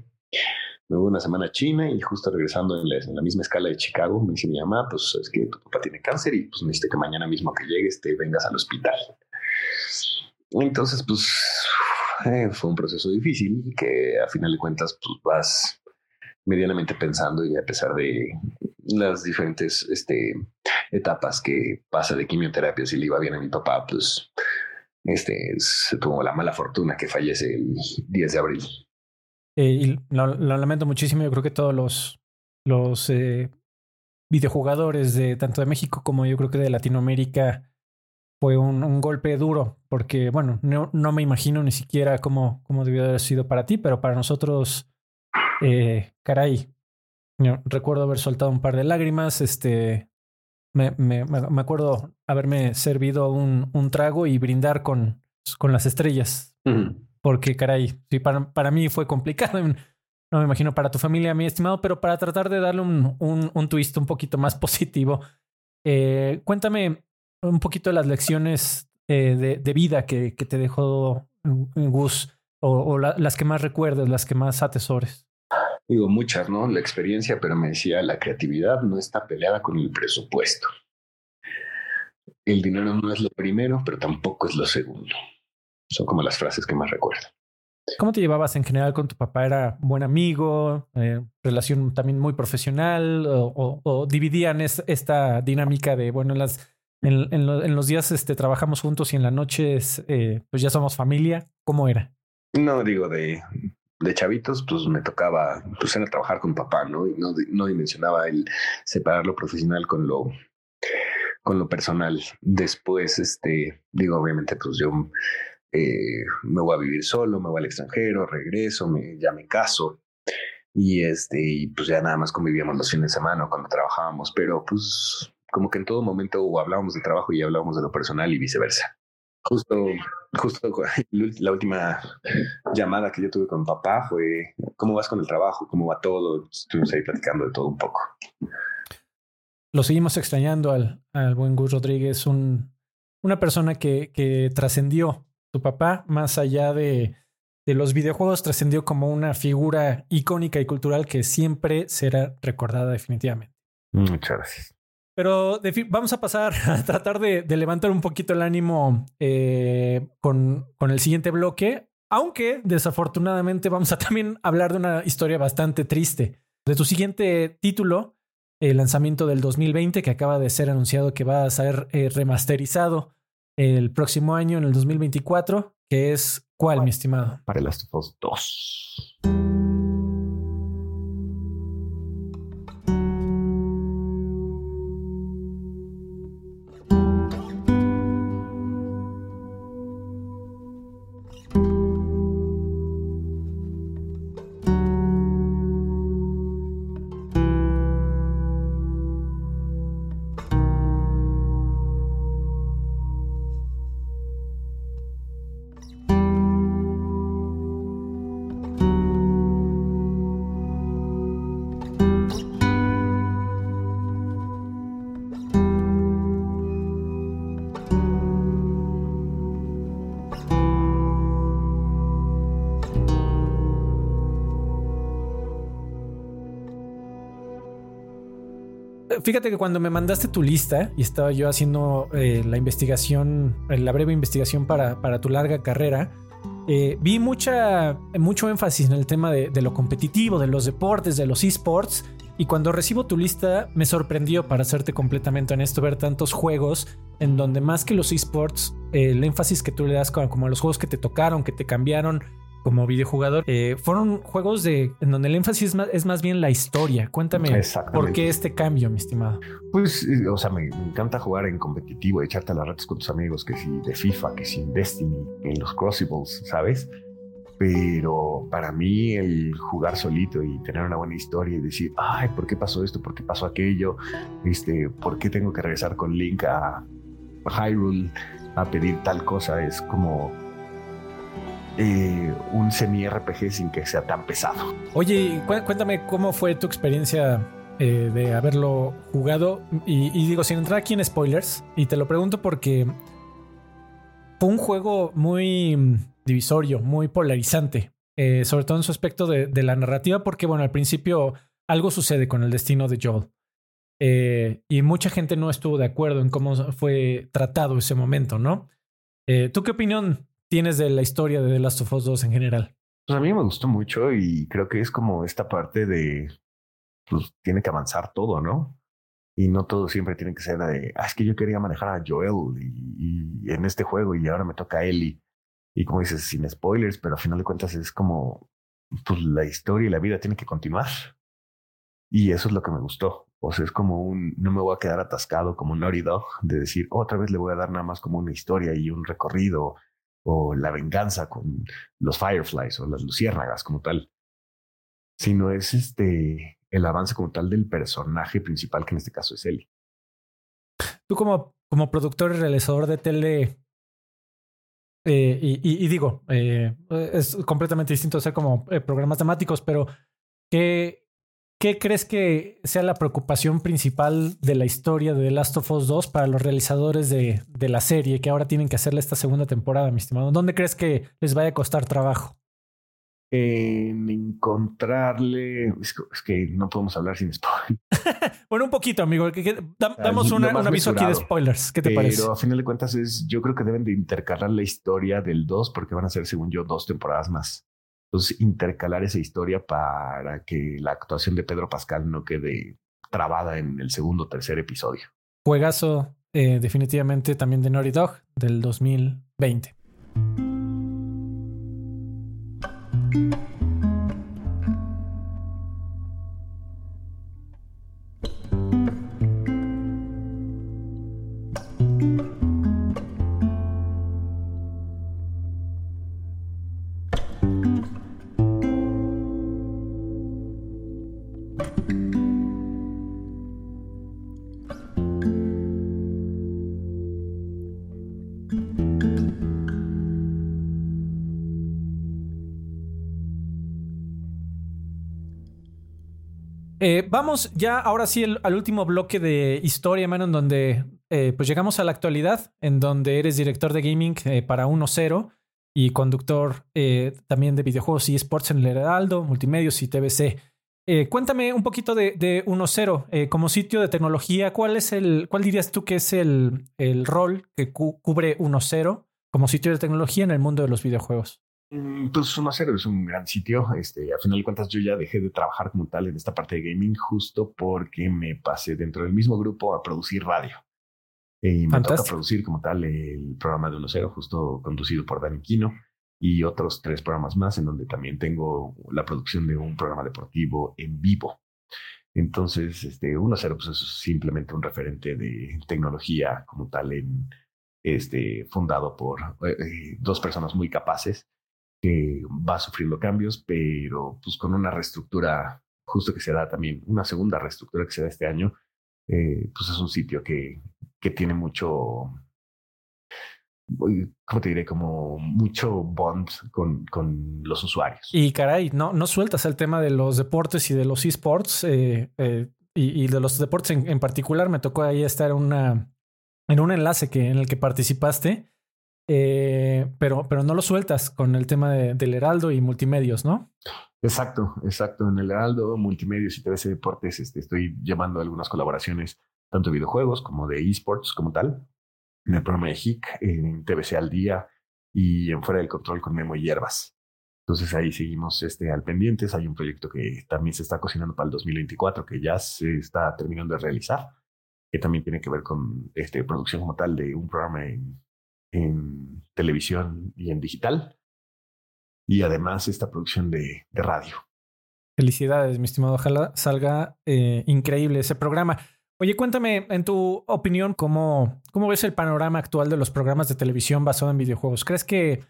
[SPEAKER 2] Me voy una semana a China y justo regresando en la, misma escala de Chicago, me dice mi mamá, pues es que tu papá tiene cáncer y pues necesito que mañana mismo que llegues te vengas al hospital. Entonces, pues eh, fue un proceso difícil que a final de cuentas pues vas medianamente pensando y a pesar de las diferentes este, etapas que pasa de quimioterapia, si le iba bien a mi papá, pues este, se tuvo la mala fortuna que fallece el 10 de abril.
[SPEAKER 1] Eh, y lo, lamento muchísimo, yo creo que todos los, los eh, videojugadores de tanto de México como yo creo que de Latinoamérica fue un, un golpe duro, porque bueno, no, no, me imagino ni siquiera cómo, cómo debió haber sido para ti, pero para nosotros eh, caray, recuerdo haber soltado un par de lágrimas, este, me, me, me acuerdo haberme servido un, un, trago y brindar con, con las estrellas, porque caray, sí, para, para mí fue complicado. No me imagino para tu familia, mi estimado, pero para tratar de darle un, un, un twist un poquito más positivo, eh, cuéntame un poquito de las lecciones eh, de, de, vida que, que, te dejó Gus o, o las que más recuerdes, las que más atesores
[SPEAKER 2] digo muchas, ¿no? La experiencia, pero me decía, la creatividad no está peleada con el presupuesto. El dinero no es lo primero, pero tampoco es lo segundo. Son como las frases que más recuerdo.
[SPEAKER 1] ¿Cómo te llevabas en general con tu papá? ¿Era buen amigo? Eh, ¿Relación también muy profesional? ¿O, dividían esta dinámica de, bueno, en, las, en, los días este, trabajamos juntos y en las noches eh, pues ya somos familia? ¿Cómo era?
[SPEAKER 2] No digo de, de chavitos, pues me tocaba, pues era trabajar con papá, ¿no? Y no, no dimensionaba el separar lo profesional con lo, con lo personal. Después, este, digo, obviamente, pues yo eh, me voy a vivir solo, me voy al extranjero, regreso, me, ya me caso. Y este, y pues ya nada más convivíamos los fines de semana cuando trabajábamos, pero pues como que en todo momento o hablábamos de trabajo y hablábamos de lo personal y viceversa. Justo, justo la última llamada que yo tuve con papá fue, ¿cómo vas con el trabajo? ¿Cómo va todo? Estuvimos ahí platicando de todo un poco.
[SPEAKER 1] Lo seguimos extrañando al, al buen Gus Rodríguez, un, una persona que, que trascendió tu papá más allá de, de los videojuegos, trascendió como una figura icónica y cultural que siempre será recordada definitivamente.
[SPEAKER 2] Muchas gracias.
[SPEAKER 1] Pero vamos a pasar a tratar de, levantar un poquito el ánimo eh, con, con, el siguiente bloque, aunque desafortunadamente vamos a también hablar de una historia bastante triste. De tu siguiente título, el lanzamiento del 2020, que acaba de ser anunciado que va a ser eh, remasterizado el próximo año, en el 2024, que es ¿cuál, mi estimado?
[SPEAKER 2] Para Last of 2.
[SPEAKER 1] Fíjate que cuando me mandaste tu lista y estaba yo haciendo eh, la investigación, eh, la breve investigación para, para tu larga carrera, eh, vi mucha, mucho énfasis en el tema de, lo competitivo, de los deportes, de los esports. Y cuando recibo tu lista, me sorprendió, para serte completamente honesto, ver tantos juegos en donde más que los esports, el énfasis que tú le das como a los juegos que te tocaron, que te cambiaron, como videojugador, eh, fueron juegos de en donde el énfasis es más, es más bien la historia. Cuéntame por qué este cambio, mi estimado.
[SPEAKER 2] Pues, eh, o sea, me, encanta jugar en competitivo, echarte las retas con tus amigos, que si de FIFA, que si en Destiny, en los Crucibles, ¿sabes? Pero para mí el jugar solito y tener una buena historia y decir, ay, ¿por qué pasó esto? ¿Por qué pasó aquello? Este, ¿Por qué tengo que regresar con Link a Hyrule a pedir tal cosa? Es como eh, un semi-RPG sin que sea tan pesado.
[SPEAKER 1] Oye, cuéntame cómo fue tu experiencia eh, de haberlo jugado. Y, digo, sin entrar aquí en spoilers, y te lo pregunto porque fue un juego muy divisorio, muy polarizante, eh, sobre todo en su aspecto de, la narrativa, porque bueno, al principio algo sucede con el destino de Joel. y mucha gente no estuvo de acuerdo en cómo fue tratado ese momento, ¿no? ¿Tú qué opinión tienes de la historia de The Last of Us 2 en general?
[SPEAKER 2] Pues a mí me gustó mucho y creo que es como esta parte de, pues tiene que avanzar todo, ¿no? Y no todo siempre tiene que ser de, ah, es que yo quería manejar a Joel y, en este juego y ahora me toca a Ellie. Y como dices, sin spoilers, pero a final de cuentas es como, pues la historia y la vida tiene que continuar. Y eso es lo que me gustó. O sea, es como un, no me voy a quedar atascado como un Naughty Dog de decir, otra vez le voy a dar nada más como una historia y un recorrido o la venganza con los Fireflies o las luciérnagas como tal, sino es este el avance como tal del personaje principal, que en este caso es Ellie.
[SPEAKER 1] Tú como, como productor y realizador de tele, eh, y, digo, eh, es completamente distinto ser como eh, programas temáticos, pero ¿qué, ¿Qué crees que sea la preocupación principal de la historia de The Last of Us 2 para los realizadores de, de, la serie que ahora tienen que hacerle esta segunda temporada, mi estimado? ¿Dónde crees que les vaya a costar trabajo?
[SPEAKER 2] En encontrarle. Es que no podemos hablar sin spoilers.
[SPEAKER 1] bueno, un poquito, amigo. damos un aviso aquí de spoilers. ¿Qué te parece?
[SPEAKER 2] Pero a final de cuentas, es, yo creo que deben de intercalar la historia del 2 porque van a ser, según yo, dos temporadas más. Entonces, intercalar esa historia para que la actuación de Pedro Pascal no quede trabada en el segundo o tercer episodio.
[SPEAKER 1] Juegazo, eh, definitivamente también de Naughty Dog del 2020. Eh, vamos ya ahora sí al último bloque de historia, mano, en donde eh, pues llegamos a la actualidad, en donde eres director de gaming eh, para 1.0 y conductor también de videojuegos y esports en el Heraldo, Multimedios y TVC. cuéntame un poquito de, de 1.0 como sitio de tecnología. ¿Cuál es el, cuál dirías tú que es el, el rol que cubre 1.0 como sitio de tecnología en el mundo de los videojuegos?
[SPEAKER 2] Mm, pues 1.0 es un gran sitio. Este, a final de cuentas, yo ya dejé de trabajar como tal en esta parte de gaming justo porque me pasé dentro del mismo grupo a producir radio. Y me toca producir como tal el programa de 1.0, justo conducido por Dani Quino y otros tres programas más en donde también tengo la producción de un programa deportivo en vivo. Entonces, este 1.0 pues es simplemente un referente de tecnología como tal en este fundado por eh, eh, dos personas muy capaces que va sufriendo cambios, pero pues con una reestructura justo que se da también, una segunda reestructura que se da este año, eh, pues es un sitio que, que tiene mucho, ¿cómo te diré? Como mucho bond con, con los usuarios.
[SPEAKER 1] Y caray, no, no sueltas el tema de los deportes y de los esports eh, eh, y, de los deportes en, en, particular. Me tocó ahí estar una, en un enlace que, en el que participaste eh, pero, pero no lo sueltas con el tema del Heraldo y multimedios, ¿no?
[SPEAKER 2] Exacto, exacto. En el Heraldo, multimedios y TVC Deportes este, estoy llevando algunas colaboraciones, tanto de videojuegos como de esports como tal, en el programa de HIC, en TVC al día y en Fuera del Control con Memo y Hierbas. Entonces ahí seguimos este, al pendientes. Hay un proyecto que también se está cocinando para el 2024 que ya se está terminando de realizar, que también tiene que ver con este, producción como tal de un programa en, en televisión y en digital y además esta producción de, radio.
[SPEAKER 1] Felicidades, mi estimado. Ojalá salga eh, increíble ese programa. Oye, cuéntame, en tu opinión, ¿cómo, ¿cómo ves el panorama actual de los programas de televisión basado en videojuegos? ¿Crees que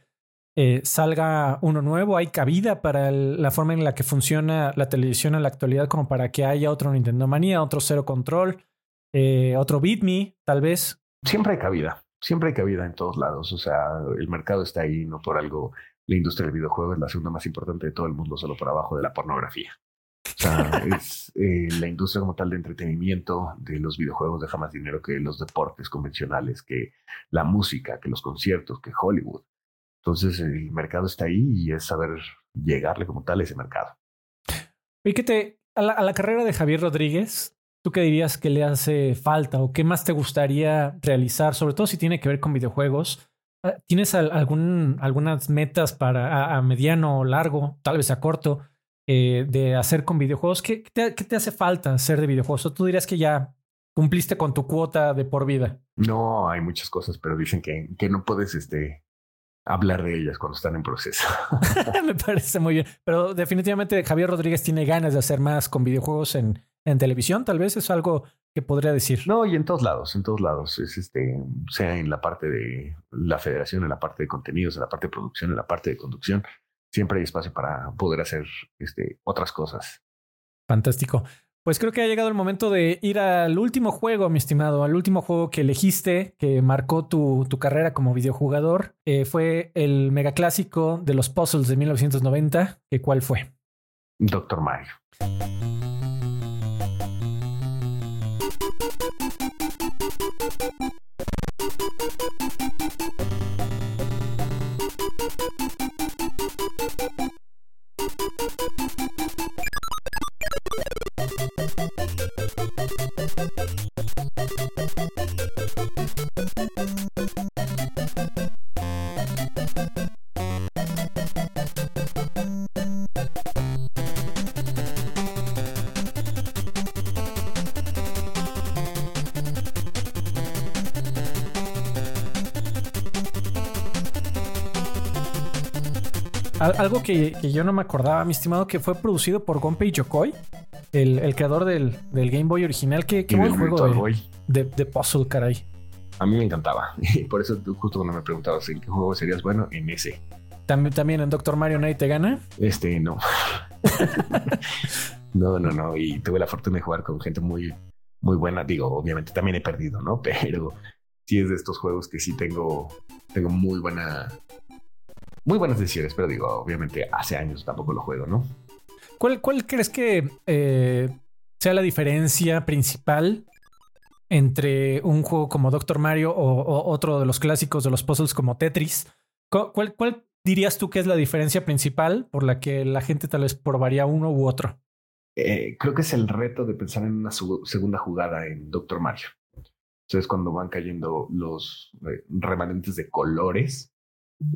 [SPEAKER 1] eh, salga uno nuevo? ¿Hay cabida para la forma en la que funciona la televisión en la actualidad como para que haya otro Nintendo Manía, otro Cero Control, eh, otro Beat Me, tal vez?
[SPEAKER 2] Siempre hay cabida, siempre hay cabida en todos lados. O sea, el mercado está ahí, no por algo la industria del videojuego es la segunda más importante de todo el mundo, solo por abajo de la pornografía. O sea, es eh, la industria como tal de entretenimiento de los videojuegos deja más dinero que los deportes convencionales, que la música, que los conciertos, que Hollywood. Entonces el mercado está ahí y es saber llegarle como tal a ese mercado.
[SPEAKER 1] Y que te, a la, a la carrera de Javier Rodríguez, ¿tú qué dirías que le hace falta o qué más te gustaría realizar, sobre todo si tiene que ver con videojuegos? Ah, ¿Tienes algún, algunas metas para a, mediano o largo, tal vez a corto, eh, de hacer con videojuegos? ¿Qué, te, hace falta hacer de videojuegos? ¿O tú dirías que ya cumpliste con tu cuota de por vida?
[SPEAKER 2] No, hay muchas cosas, pero dicen que, que no puedes este, hablar de ellas cuando están en proceso.
[SPEAKER 1] Me parece muy bien. Pero definitivamente Javier Rodríguez tiene ganas de hacer más con videojuegos en, en televisión. Tal vez es algo que podría decir.
[SPEAKER 2] No, y en todos lados, en todos lados. Es este, sea en la parte de la federación, en la parte de contenidos, en la parte de producción, en la parte de conducción, siempre hay espacio para poder hacer este, otras cosas.
[SPEAKER 1] Fantástico. Pues creo que ha llegado el momento de ir al último juego, mi estimado, al último juego que elegiste, que marcó tu, tu carrera como videojugador. Eh, fue el megaclásico de los puzzles de 1990. ¿Cuál fue?
[SPEAKER 2] Doctor Mario.
[SPEAKER 1] Algo que, yo no me acordaba, mi estimado, que fue producido por Gonpei Yokoi, el, el creador del, del, Game Boy original. Qué, qué buen juego de, de, puzzle, caray.
[SPEAKER 2] A mí me encantaba. Y por eso justo cuando me preguntabas en qué juego serías bueno, en ese.
[SPEAKER 1] ¿También, también en Doctor Mario nadie te gana?
[SPEAKER 2] Este, no. no, no, no. Y tuve la fortuna de jugar con gente muy, muy buena. Digo, obviamente también he perdido, ¿no? Pero sí es de estos juegos que sí tengo, tengo muy buena muy buenas decisiones, pero digo, obviamente hace años tampoco lo juego, ¿no?
[SPEAKER 1] ¿Cuál, cuál crees que eh, sea la diferencia principal entre un juego como Doctor Mario o, otro de los clásicos de los puzzles como Tetris? ¿Cuál, ¿Cuál, dirías tú que es la diferencia principal por la que la gente tal vez probaría uno u otro?
[SPEAKER 2] Eh, creo que es el reto de pensar en una segunda jugada en Doctor Mario. Entonces, cuando van cayendo los eh, remanentes de colores,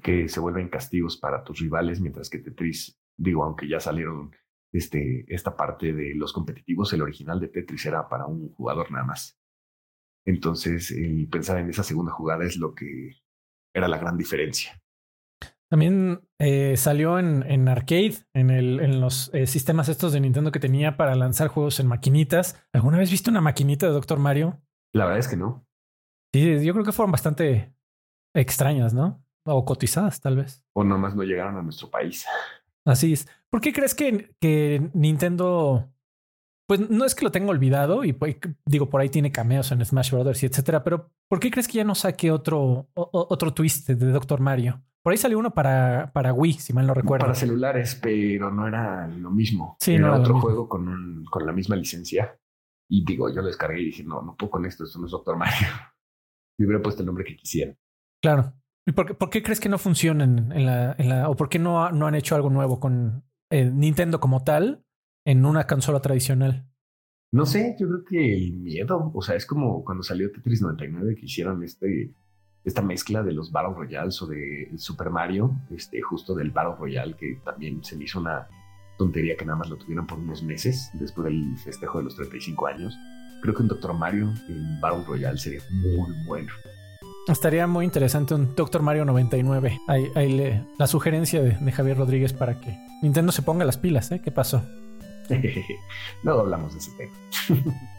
[SPEAKER 2] que se vuelven castigos para tus rivales, mientras que Tetris, digo, aunque ya salieron este, esta parte de los competitivos, el original de Tetris era para un jugador nada más. Entonces, el pensar en esa segunda jugada es lo que era la gran diferencia.
[SPEAKER 1] También eh, salió en, en, arcade, en, el, en los eh, sistemas estos de Nintendo que tenía para lanzar juegos en maquinitas. ¿Alguna vez viste una maquinita de Doctor Mario?
[SPEAKER 2] La verdad es que no.
[SPEAKER 1] Sí, yo creo que fueron bastante extrañas, ¿no? O cotizadas, tal vez.
[SPEAKER 2] O nomás no llegaron a nuestro país.
[SPEAKER 1] Así es. ¿Por qué crees que, que Nintendo, pues no es que lo tenga olvidado y pues, digo, por ahí tiene cameos en Smash Brothers y etcétera, pero ¿por qué crees que ya no saque otro, otro twist de Doctor Mario? Por ahí salió uno para, para Wii, si mal no recuerdo.
[SPEAKER 2] Para celulares, pero no era lo mismo. Sí, era otro juego con, un, con la misma licencia. Y digo, yo lo descargué y dije, no, no puedo con esto, esto no es Doctor Mario. Y hubiera puesto el nombre que quisiera.
[SPEAKER 1] Claro. ¿Y por qué, crees que no funcionan en la, o por qué no, no han hecho algo nuevo con eh, Nintendo como tal en una consola tradicional?
[SPEAKER 2] No sé, yo creo que el miedo, o sea, es como cuando salió Tetris 99 que hicieron este, esta mezcla de los Battle Royales o de Super Mario, este, justo del Battle Royale, que también se me hizo una tontería que nada más lo tuvieron por unos meses después del festejo de los 35 años. Creo que un Doctor Mario en Battle Royale sería muy bueno.
[SPEAKER 1] Estaría muy interesante un Doctor Mario 99. Ahí, le, la sugerencia de, de, Javier Rodríguez para que Nintendo se ponga las pilas, ¿eh? ¿Qué pasó?
[SPEAKER 2] no hablamos de ese tema.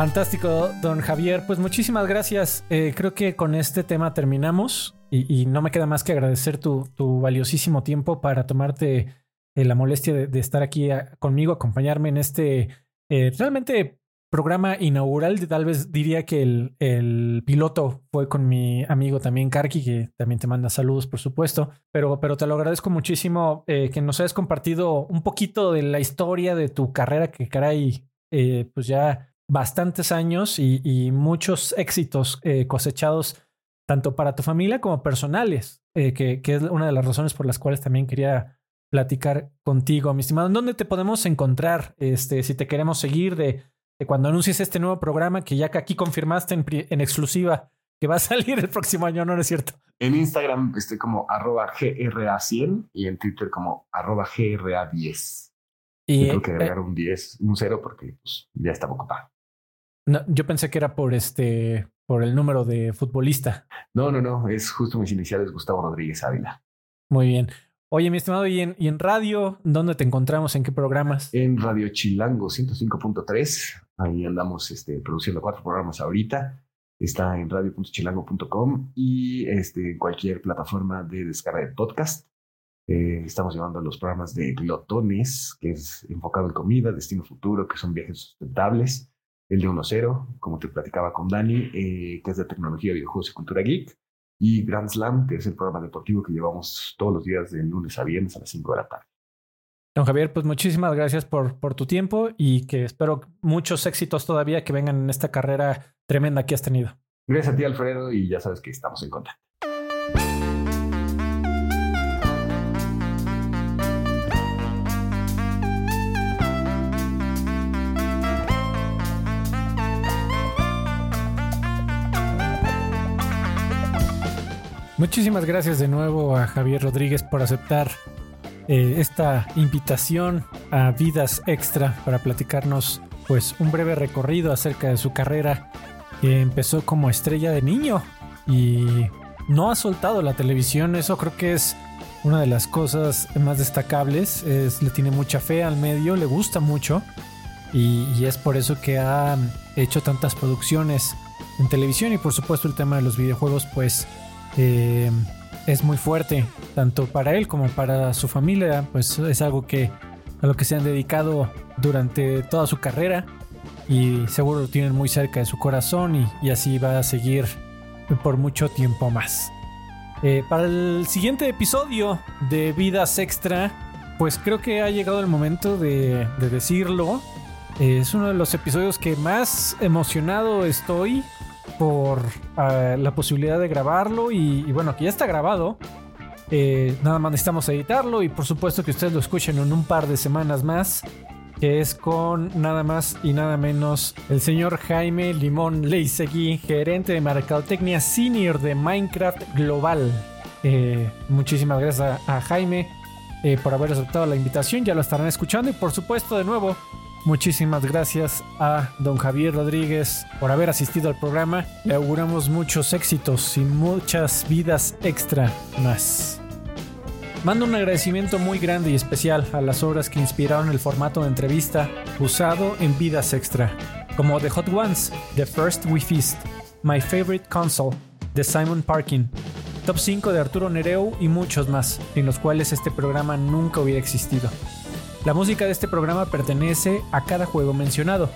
[SPEAKER 1] Fantástico, don Javier. Pues muchísimas gracias. Eh, creo que con este tema terminamos y, no me queda más que agradecer tu, valiosísimo tiempo para tomarte eh, la molestia de, estar aquí conmigo, acompañarme en este eh, realmente programa inaugural. Tal vez diría que el, piloto fue con mi amigo también Karki, que también te manda saludos, por supuesto. Pero, pero te lo agradezco muchísimo que nos hayas compartido un poquito de la historia de tu carrera, que caray, pues ya bastantes años y, muchos éxitos eh, cosechados tanto para tu familia como personales, eh, que, es una de las razones por las cuales también quería platicar contigo, mi estimado. ¿Dónde te podemos encontrar? Este, si te queremos seguir de, cuando anuncies este nuevo programa que ya que aquí confirmaste en, exclusiva que va a salir el próximo año, ¿no, es cierto?
[SPEAKER 2] En Instagram estoy como arroba GRA100 y en Twitter como arroba GRA10. Y, tengo que agregar eh, un 10, un 0 porque pues, ya estaba ocupado.
[SPEAKER 1] No, yo pensé que era por este, por el número de futbolista.
[SPEAKER 2] No, no, no, es justo mis iniciales, Gustavo Rodríguez Ávila.
[SPEAKER 1] Muy bien. Oye, mi estimado, ¿y en, y en radio? ¿Dónde te encontramos? ¿En qué programas?
[SPEAKER 2] En Radio Chilango 105.3. Ahí andamos este, produciendo cuatro programas ahorita. Está en radio.chilango.com y este, cualquier plataforma de descarga de podcast. Eh, estamos llevando los programas de Glotones, que es enfocado en comida, destino futuro, que son viajes sustentables el de 1.0, como te platicaba con Dani, eh, que es de tecnología, videojuegos y cultura geek, y Grand Slam, que es el programa deportivo que llevamos todos los días de lunes a viernes a las 5 de la tarde.
[SPEAKER 1] Don Javier, pues muchísimas gracias por, por tu tiempo y que espero muchos éxitos todavía que vengan en esta carrera tremenda que has tenido.
[SPEAKER 2] Gracias a ti, Alfredo, y ya sabes que estamos en contacto.
[SPEAKER 1] Muchísimas gracias de nuevo a Javier Rodríguez por aceptar eh, esta invitación a Vidas Extra para platicarnos pues un breve recorrido acerca de su carrera que empezó como estrella de niño y no ha soltado la televisión, eso creo que es una de las cosas más destacables, es, le tiene mucha fe al medio, le gusta mucho y, y es por eso que ha hecho tantas producciones en televisión y por supuesto el tema de los videojuegos pues eh, es muy fuerte, tanto para él como para su familia, pues es algo que a lo que se han dedicado durante toda su carrera y seguro lo tienen muy cerca de su corazón y, así va a seguir por mucho tiempo más. Eh, para el siguiente episodio de Vidas Extra, pues creo que ha llegado el momento de, decirlo. es uno de los episodios que más emocionado estoy por ah, la posibilidad de grabarlo y, bueno, que ya está grabado. Eh, nada más necesitamos editarlo y por supuesto que ustedes lo escuchen en un par de semanas más, que es con nada más y nada menos el señor Jaime Limón Leisegui, gerente de mercadotecnia senior de Minecraft Global. Eh, muchísimas gracias a, Jaime eh, por haber aceptado la invitación, ya lo estarán escuchando y por supuesto de nuevo Muchísimas gracias a don Javier Rodríguez por haber asistido al programa. Le auguramos muchos éxitos y muchas vidas extra más. Mando un agradecimiento muy grande y especial a las obras que inspiraron el formato de entrevista usado en Vidas Extra, como The Hot Ones, The First We Feast, My Favorite Console, de Simon Parkin, Top 5 de Arturo Nereu y muchos más, en los cuales este programa nunca hubiera existido. La música de este programa pertenece a cada juego mencionado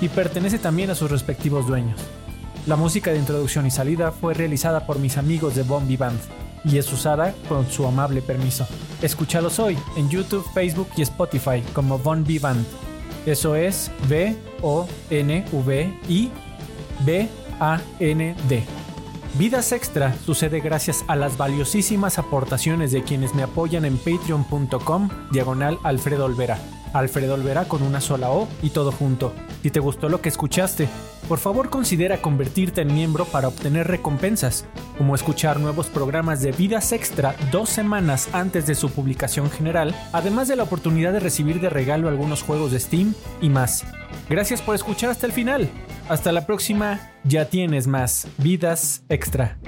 [SPEAKER 1] y pertenece también a sus respectivos dueños. La música de introducción y salida fue realizada por mis amigos de Bombi Band y es usada con su amable permiso. Escúchalos hoy en YouTube, Facebook y Spotify como Von Band. Eso es B O N V I B A N D. Vidas Extra sucede gracias a las valiosísimas aportaciones de quienes me apoyan en patreon.com diagonal Alfredo Olvera. Alfredo Olvera con una sola O y todo junto. Si te gustó lo que escuchaste, por favor considera convertirte en miembro para obtener recompensas, como escuchar nuevos programas de Vidas Extra dos semanas antes de su publicación general, además de la oportunidad de recibir de regalo algunos juegos de Steam y más. Gracias por escuchar hasta el final. Hasta la próxima, ya tienes más Vidas Extra.